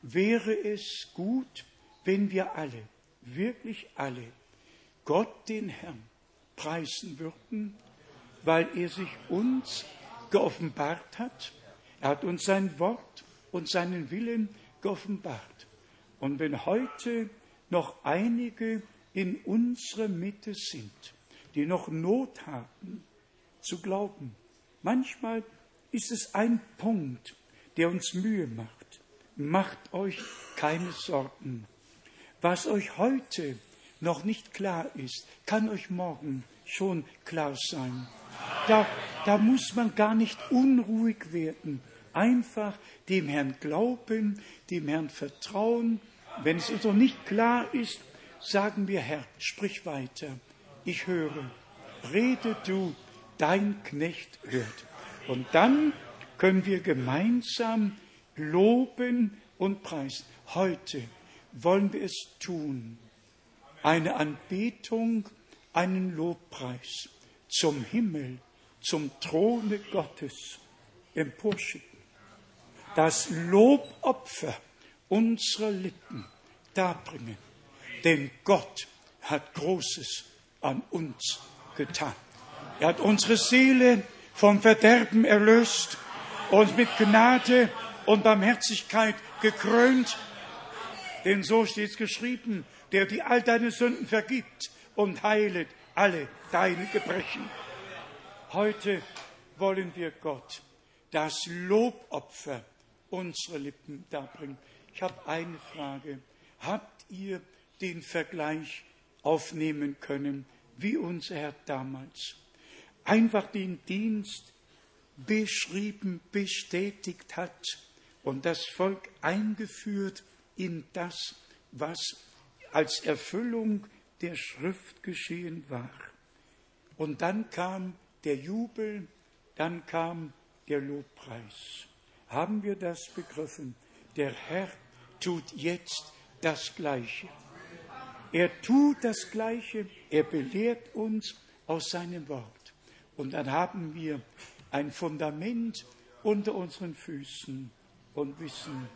wäre es gut, wenn wir alle, wirklich alle, Gott den Herrn preisen würden, weil er sich uns geoffenbart hat. Er hat uns sein Wort und seinen Willen geoffenbart. Und wenn heute noch einige in unserer Mitte sind, die noch Not haben zu glauben, manchmal ist es ein Punkt, der uns Mühe macht. Macht euch keine Sorgen. Was euch heute noch nicht klar ist, kann euch morgen schon klar sein. Da, da muss man gar nicht unruhig werden. Einfach dem Herrn glauben, dem Herrn vertrauen. Wenn es uns noch nicht klar ist, sagen wir, Herr, sprich weiter. Ich höre. Rede du, dein Knecht hört. Und dann können wir gemeinsam loben und preisen. Heute wollen wir es tun. Eine Anbetung, einen Lobpreis zum Himmel, zum Throne Gottes emporschicken. Das Lobopfer unserer Lippen darbringen. Denn Gott hat Großes an uns getan. Er hat unsere Seele vom Verderben erlöst und mit Gnade und Barmherzigkeit gekrönt. Denn so steht es geschrieben, der dir all deine Sünden vergibt und heilet alle deine Gebrechen. Heute wollen wir Gott das Lobopfer unserer Lippen darbringen. Ich habe eine Frage. Habt ihr den Vergleich aufnehmen können, wie unser Herr damals? Einfach den Dienst beschrieben, bestätigt hat und das Volk eingeführt in das, was als Erfüllung der Schrift geschehen war. Und dann kam der Jubel, dann kam der Lobpreis. Haben wir das begriffen? Der Herr tut jetzt das Gleiche. Er tut das Gleiche, er belehrt uns aus seinem Wort. Und dann haben wir ein Fundament unter unseren Füßen und wissen,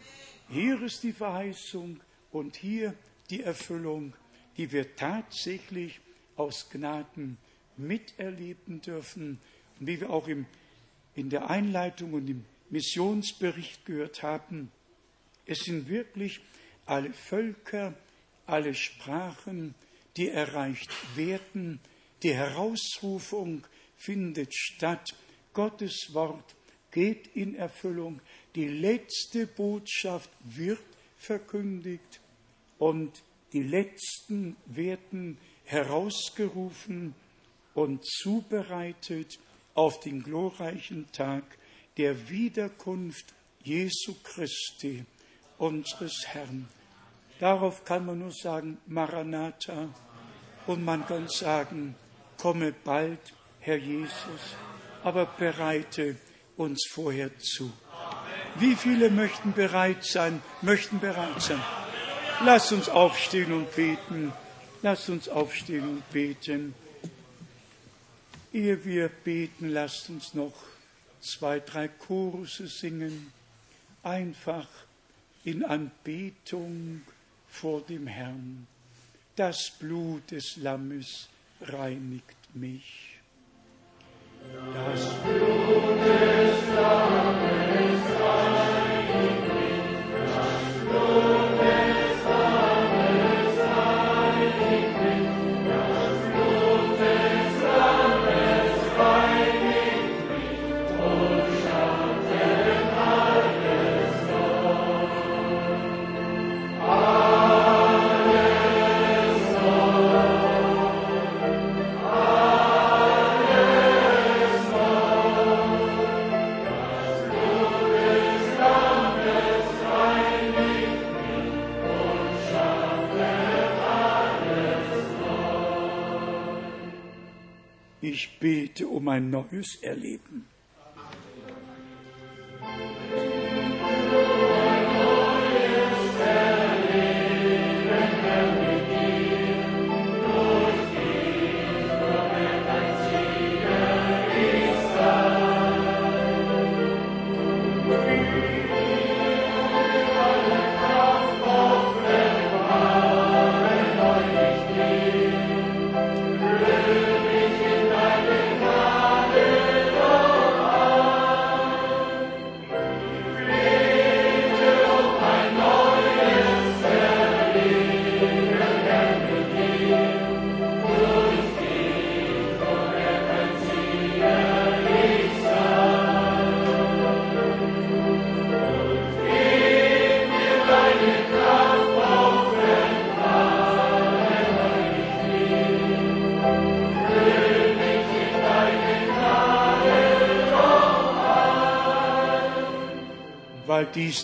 hier ist die Verheißung und hier die Erfüllung, die wir tatsächlich aus Gnaden miterleben dürfen. Und wie wir auch im, in der Einleitung und im Missionsbericht gehört haben, es sind wirklich alle Völker, alle Sprachen, die erreicht werden. Die Herausrufung findet statt. Gottes Wort geht in Erfüllung. Die letzte Botschaft wird verkündigt und die Letzten werden herausgerufen und zubereitet auf den glorreichen Tag der Wiederkunft Jesu Christi, unseres Herrn. Darauf kann man nur sagen, Maranatha. Und man kann sagen, komme bald, Herr Jesus, aber bereite uns vorher zu. Wie viele möchten bereit sein, möchten bereit sein? Lass uns aufstehen und beten. Lass uns aufstehen und beten. Ehe wir beten, lasst uns noch zwei, drei Chorusse singen. Einfach in Anbetung vor dem Herrn. Das Blut des Lammes reinigt mich. Das Blut des Lammes Ich bete um ein neues Erleben.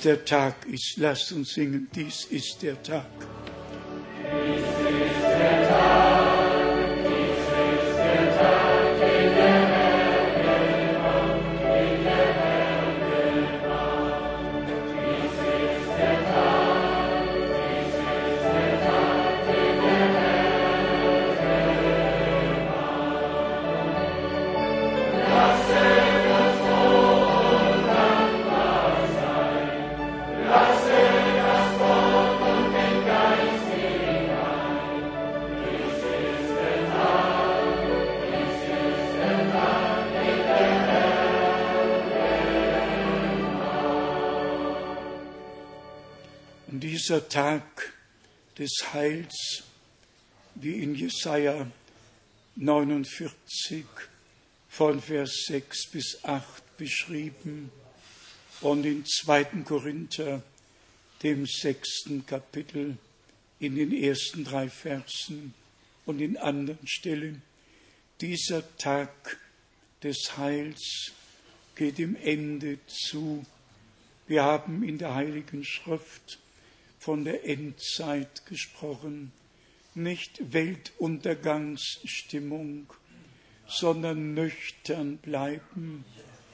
Der Tag ist. Lasst uns singen, dies ist der Tag. Des Heils, wie in Jesaja 49 von Vers 6 bis 8 beschrieben und in 2. Korinther, dem sechsten Kapitel, in den ersten drei Versen und in anderen Stellen. Dieser Tag des Heils geht dem Ende zu. Wir haben in der Heiligen Schrift von der Endzeit gesprochen, nicht Weltuntergangsstimmung, sondern nüchtern bleiben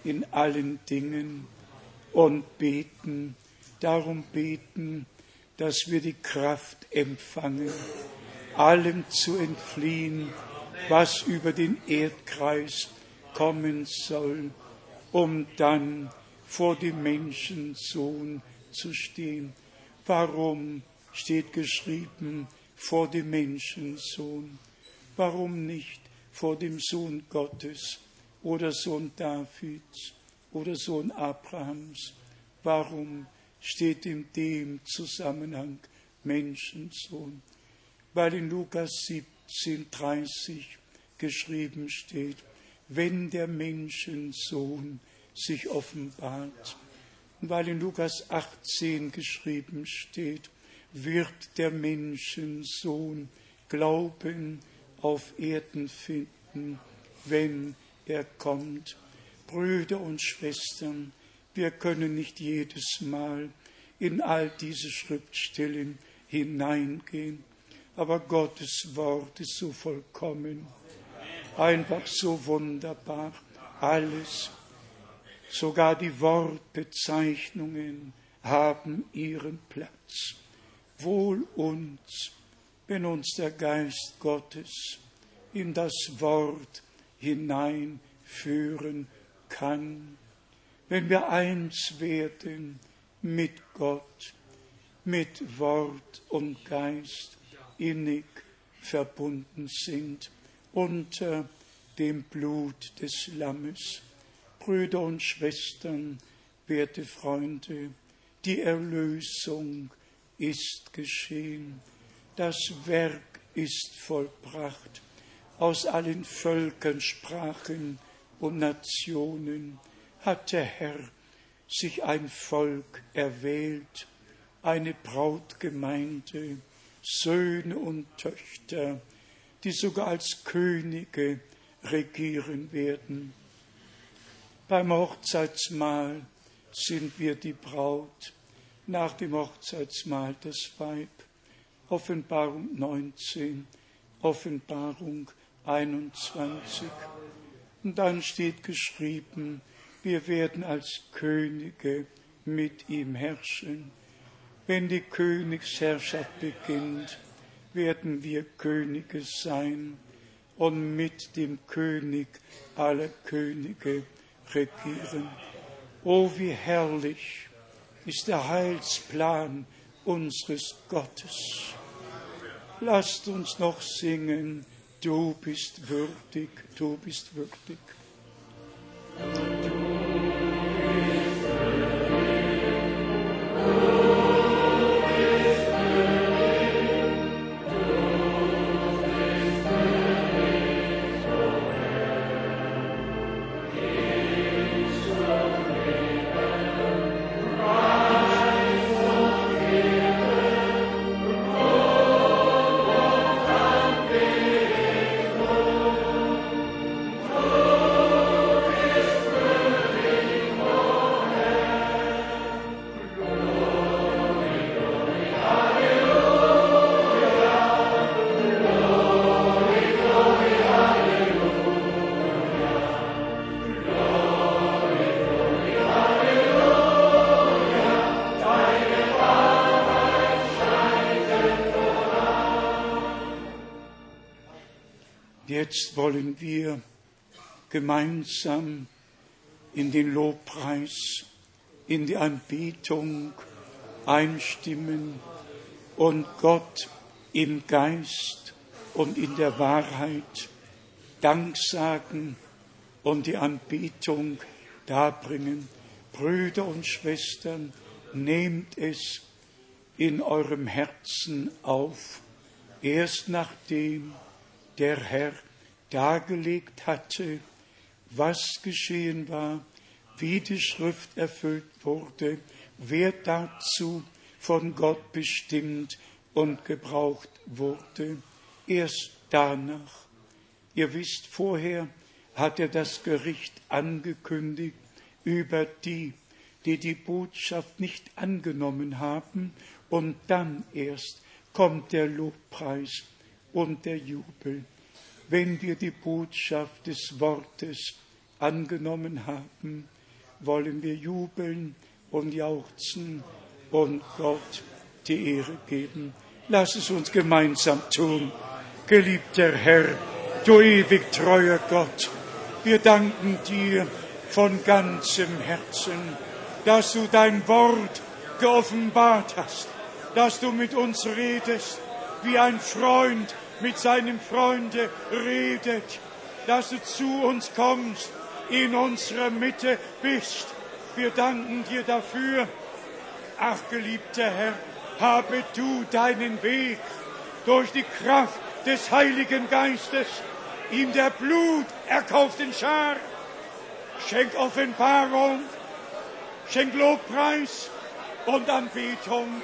in allen Dingen und beten, darum beten, dass wir die Kraft empfangen, allem zu entfliehen, was über den Erdkreis kommen soll, um dann vor dem Menschensohn zu stehen. Warum steht geschrieben vor dem Menschensohn? Warum nicht vor dem Sohn Gottes oder Sohn Davids oder Sohn Abrahams? Warum steht in dem Zusammenhang Menschensohn? Weil in Lukas 17, 30 geschrieben steht, wenn der Menschensohn sich offenbart, weil in Lukas 18 geschrieben steht, wird der Menschensohn Glauben auf Erden finden, wenn er kommt. Brüder und Schwestern, wir können nicht jedes Mal in all diese Schriftstellen hineingehen, aber Gottes Wort ist so vollkommen, einfach so wunderbar, alles Sogar die Wortbezeichnungen haben ihren Platz. Wohl uns, wenn uns der Geist Gottes in das Wort hineinführen kann, wenn wir eins werden mit Gott, mit Wort und Geist innig verbunden sind unter dem Blut des Lammes. Brüder und Schwestern, werte Freunde, die Erlösung ist geschehen, das Werk ist vollbracht. Aus allen Völkern, Sprachen und Nationen hat der Herr sich ein Volk erwählt, eine Brautgemeinde, Söhne und Töchter, die sogar als Könige regieren werden. Beim Hochzeitsmahl sind wir die Braut, nach dem Hochzeitsmahl das Weib. Offenbarung 19, Offenbarung 21. Und dann steht geschrieben, wir werden als Könige mit ihm herrschen. Wenn die Königsherrschaft beginnt, werden wir Könige sein und mit dem König aller Könige regieren. Oh, wie herrlich ist der Heilsplan unseres Gottes. Lasst uns noch singen, du bist würdig, du bist würdig. Gemeinsam in den Lobpreis, in die Anbetung einstimmen und Gott im Geist und in der Wahrheit Dank sagen und die Anbetung darbringen. Brüder und Schwestern, nehmt es in eurem Herzen auf, erst nachdem der Herr dargelegt hatte, was geschehen war, wie die Schrift erfüllt wurde, wer dazu von Gott bestimmt und gebraucht wurde. Erst danach. Ihr wisst, vorher hat er das Gericht angekündigt über die, die die Botschaft nicht angenommen haben, und dann erst kommt der Lobpreis und der Jubel. Wenn wir die Botschaft des Wortes angenommen haben, wollen wir jubeln und jauchzen und Gott die Ehre geben. Lass es uns gemeinsam tun. Geliebter Herr, du ewig treuer Gott, wir danken dir von ganzem Herzen, dass du dein Wort geoffenbart hast, dass du mit uns redest, wie ein Freund mit seinem Freunde redet, dass du zu uns kommst, in unserer Mitte bist. Wir danken dir dafür. Ach, geliebter Herr, habe du deinen Weg durch die Kraft des Heiligen Geistes in der Blut erkauften Schar. Schenk Offenbarung, schenk Lobpreis und Anbetung.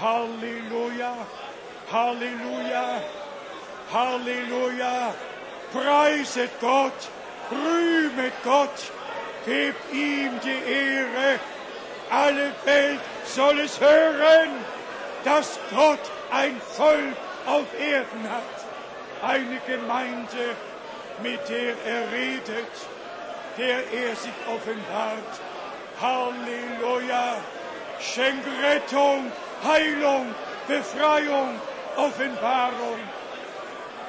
Halleluja, Halleluja, Halleluja. Preiset Gott, rühmet Gott, gebt ihm die Ehre. Alle Welt soll es hören, dass Gott ein Volk auf Erden hat eine Gemeinde, mit der er redet, der er sich offenbart. Halleluja! Schenk Rettung, Heilung, Befreiung, Offenbarung.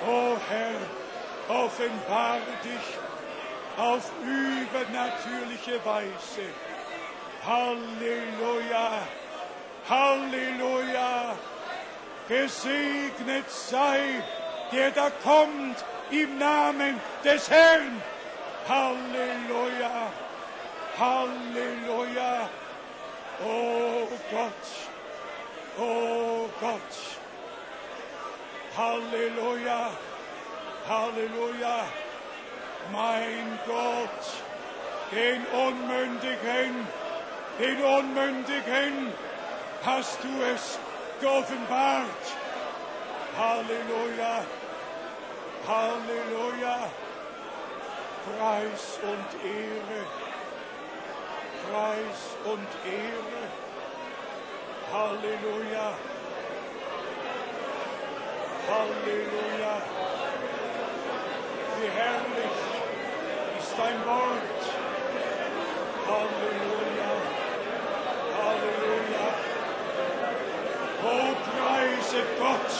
O Herr, offenbare dich auf übernatürliche Weise. Halleluja! Halleluja! Gesegnet sei der da kommt im Namen des Herrn. Halleluja, Halleluja. Oh Gott, oh Gott. Halleluja, Halleluja. Mein Gott, den Unmündigen, den Unmündigen hast du es geoffenbart. Halleluja. Halleluja. Preis und Ehre. Preis und Ehre. Halleluja. Halleluja. Wie herrlich ist dein Wort. Halleluja. Halleluja. Oh, preise Gott.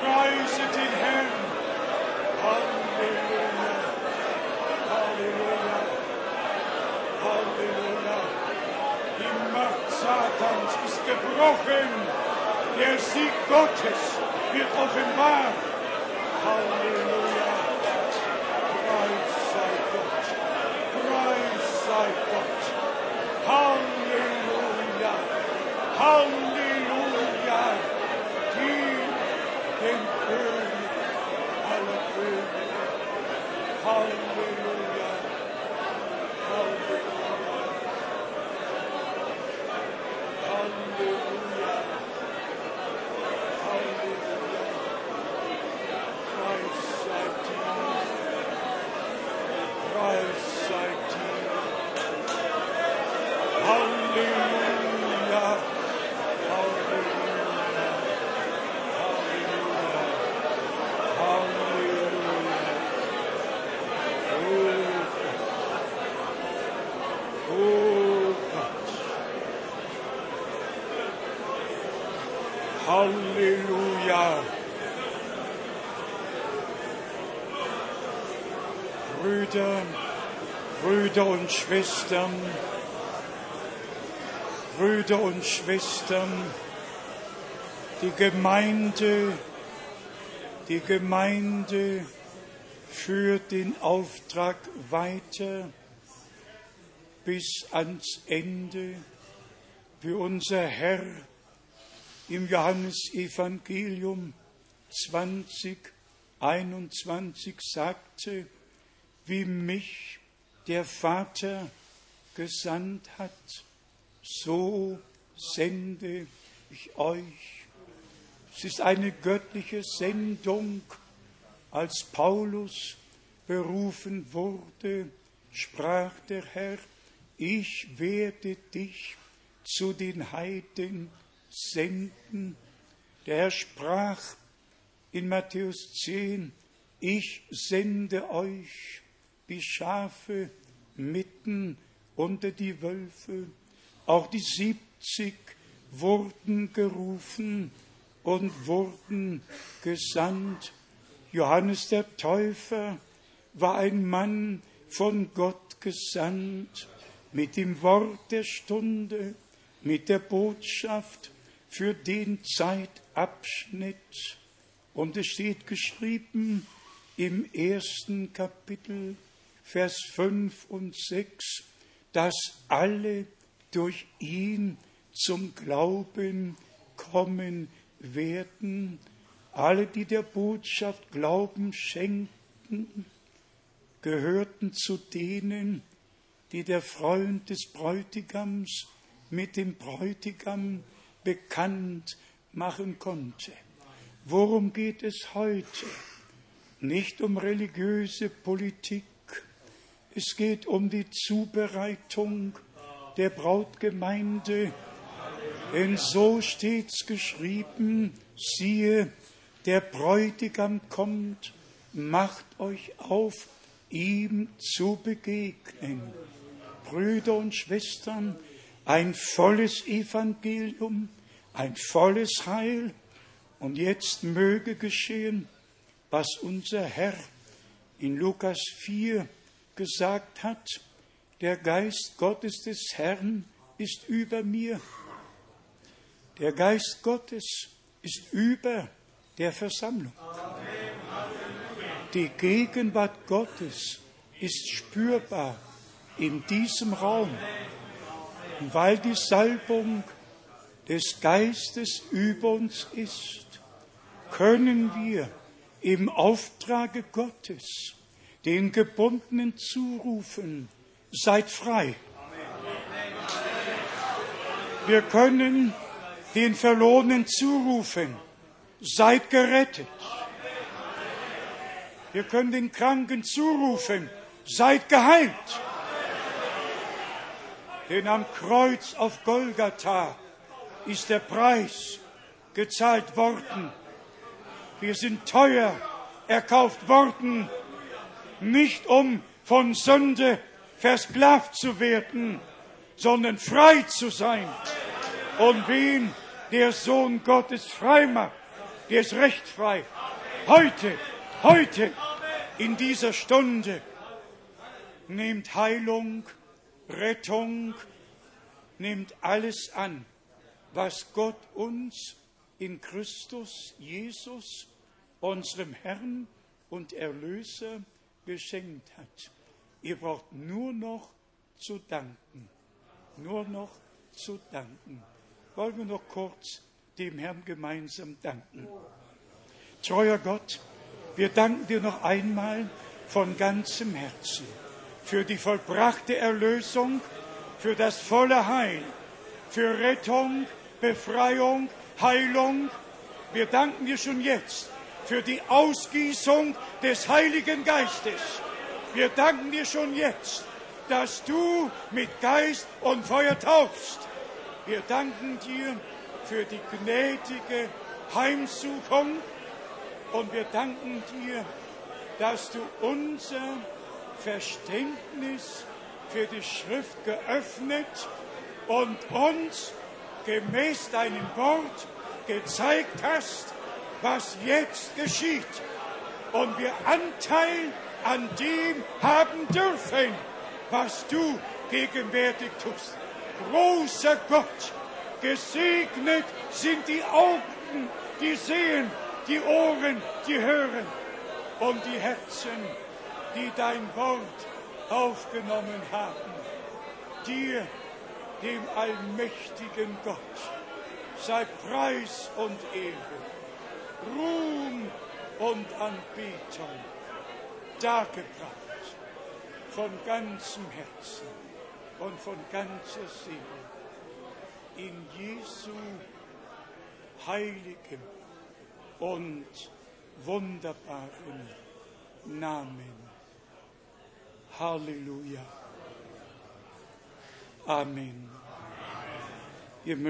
Preise den Herrn. Halleluja. Halleluja. Halleluja. Die Macht Satans ist gebrochen. Der Sieg Gottes wird offenbar. Halleluja. Preis sei Gott. Preis sei Gott. Halleluja. Halleluja. Die den König Halleluja. Halleluja. Halleluja. Halleluja. Preis sei dir. Preis sei dir. Halleluja. Halleluja. Halleluja. Halleluja. Oh, oh Gott. Halleluja. Brüder, Brüder und Schwestern, Brüder und Schwestern, die Gemeinde, die Gemeinde führt den Auftrag weiter bis ans Ende, wie unser Herr im Johannesevangelium 20, 21 sagte, wie mich der Vater gesandt hat, so sende ich euch. Es ist eine göttliche Sendung. Als Paulus berufen wurde, sprach der Herr, ich werde dich zu den Heiden senden. Der Herr sprach in Matthäus 10, ich sende euch wie Schafe mitten unter die Wölfe. Auch die siebzig wurden gerufen und wurden gesandt. Johannes der Täufer war ein Mann von Gott gesandt mit dem Wort der Stunde, mit der Botschaft für den Zeitabschnitt. Und es steht geschrieben im ersten Kapitel, Vers 5 und 6, dass alle durch ihn zum Glauben kommen werden. Alle, die der Botschaft Glauben schenkten, gehörten zu denen, die der Freund des Bräutigams mit dem Bräutigam bekannt machen konnte. Worum geht es heute? Nicht um religiöse Politik, es geht um die Zubereitung der Brautgemeinde. Denn so steht's geschrieben, siehe, der Bräutigam kommt, macht euch auf, ihm zu begegnen. Brüder und Schwestern, ein volles Evangelium, ein volles Heil. Und jetzt möge geschehen, was unser Herr in Lukas 4 gesagt hat, der Geist Gottes des Herrn ist über mir. Der Geist Gottes ist über der Versammlung. Die Gegenwart Gottes ist spürbar in diesem Raum, weil die Salbung des Geistes über uns ist, können wir im Auftrage Gottes den Gebundenen zurufen, seid frei. Wir können den Verlorenen zurufen, seid gerettet. Wir können den Kranken zurufen, seid geheilt. Denn am Kreuz auf Golgatha ist der Preis gezahlt worden. Wir sind teuer erkauft worden nicht um von Sünde versklavt zu werden, sondern frei zu sein. Und wen der Sohn Gottes frei macht, der ist recht frei. Heute, heute, in dieser Stunde, nehmt Heilung, Rettung, nehmt alles an, was Gott uns in Christus Jesus, unserem Herrn und Erlöser, geschenkt hat. Ihr braucht nur noch zu danken. Nur noch zu danken. Wollen wir noch kurz dem Herrn gemeinsam danken. Treuer Gott, wir danken dir noch einmal von ganzem Herzen für die vollbrachte Erlösung, für das volle Heil, für Rettung, Befreiung, Heilung. Wir danken dir schon jetzt für die Ausgießung des Heiligen Geistes. Wir danken dir schon jetzt, dass du mit Geist und Feuer taufst. Wir danken dir für die gnädige Heimsuchung und wir danken dir, dass du unser Verständnis für die Schrift geöffnet und uns gemäß deinem Wort gezeigt hast, was jetzt geschieht und wir Anteil an dem haben dürfen, was du gegenwärtig tust. Großer Gott, gesegnet sind die Augen, die sehen, die Ohren, die hören und die Herzen, die dein Wort aufgenommen haben. Dir, dem allmächtigen Gott, sei Preis und Ehre, Ruhm und Anbetung dargebracht von ganzem Herzen und von ganzer Seele in Jesu heiligem und wunderbaren Namen. Halleluja. Amen. Mögt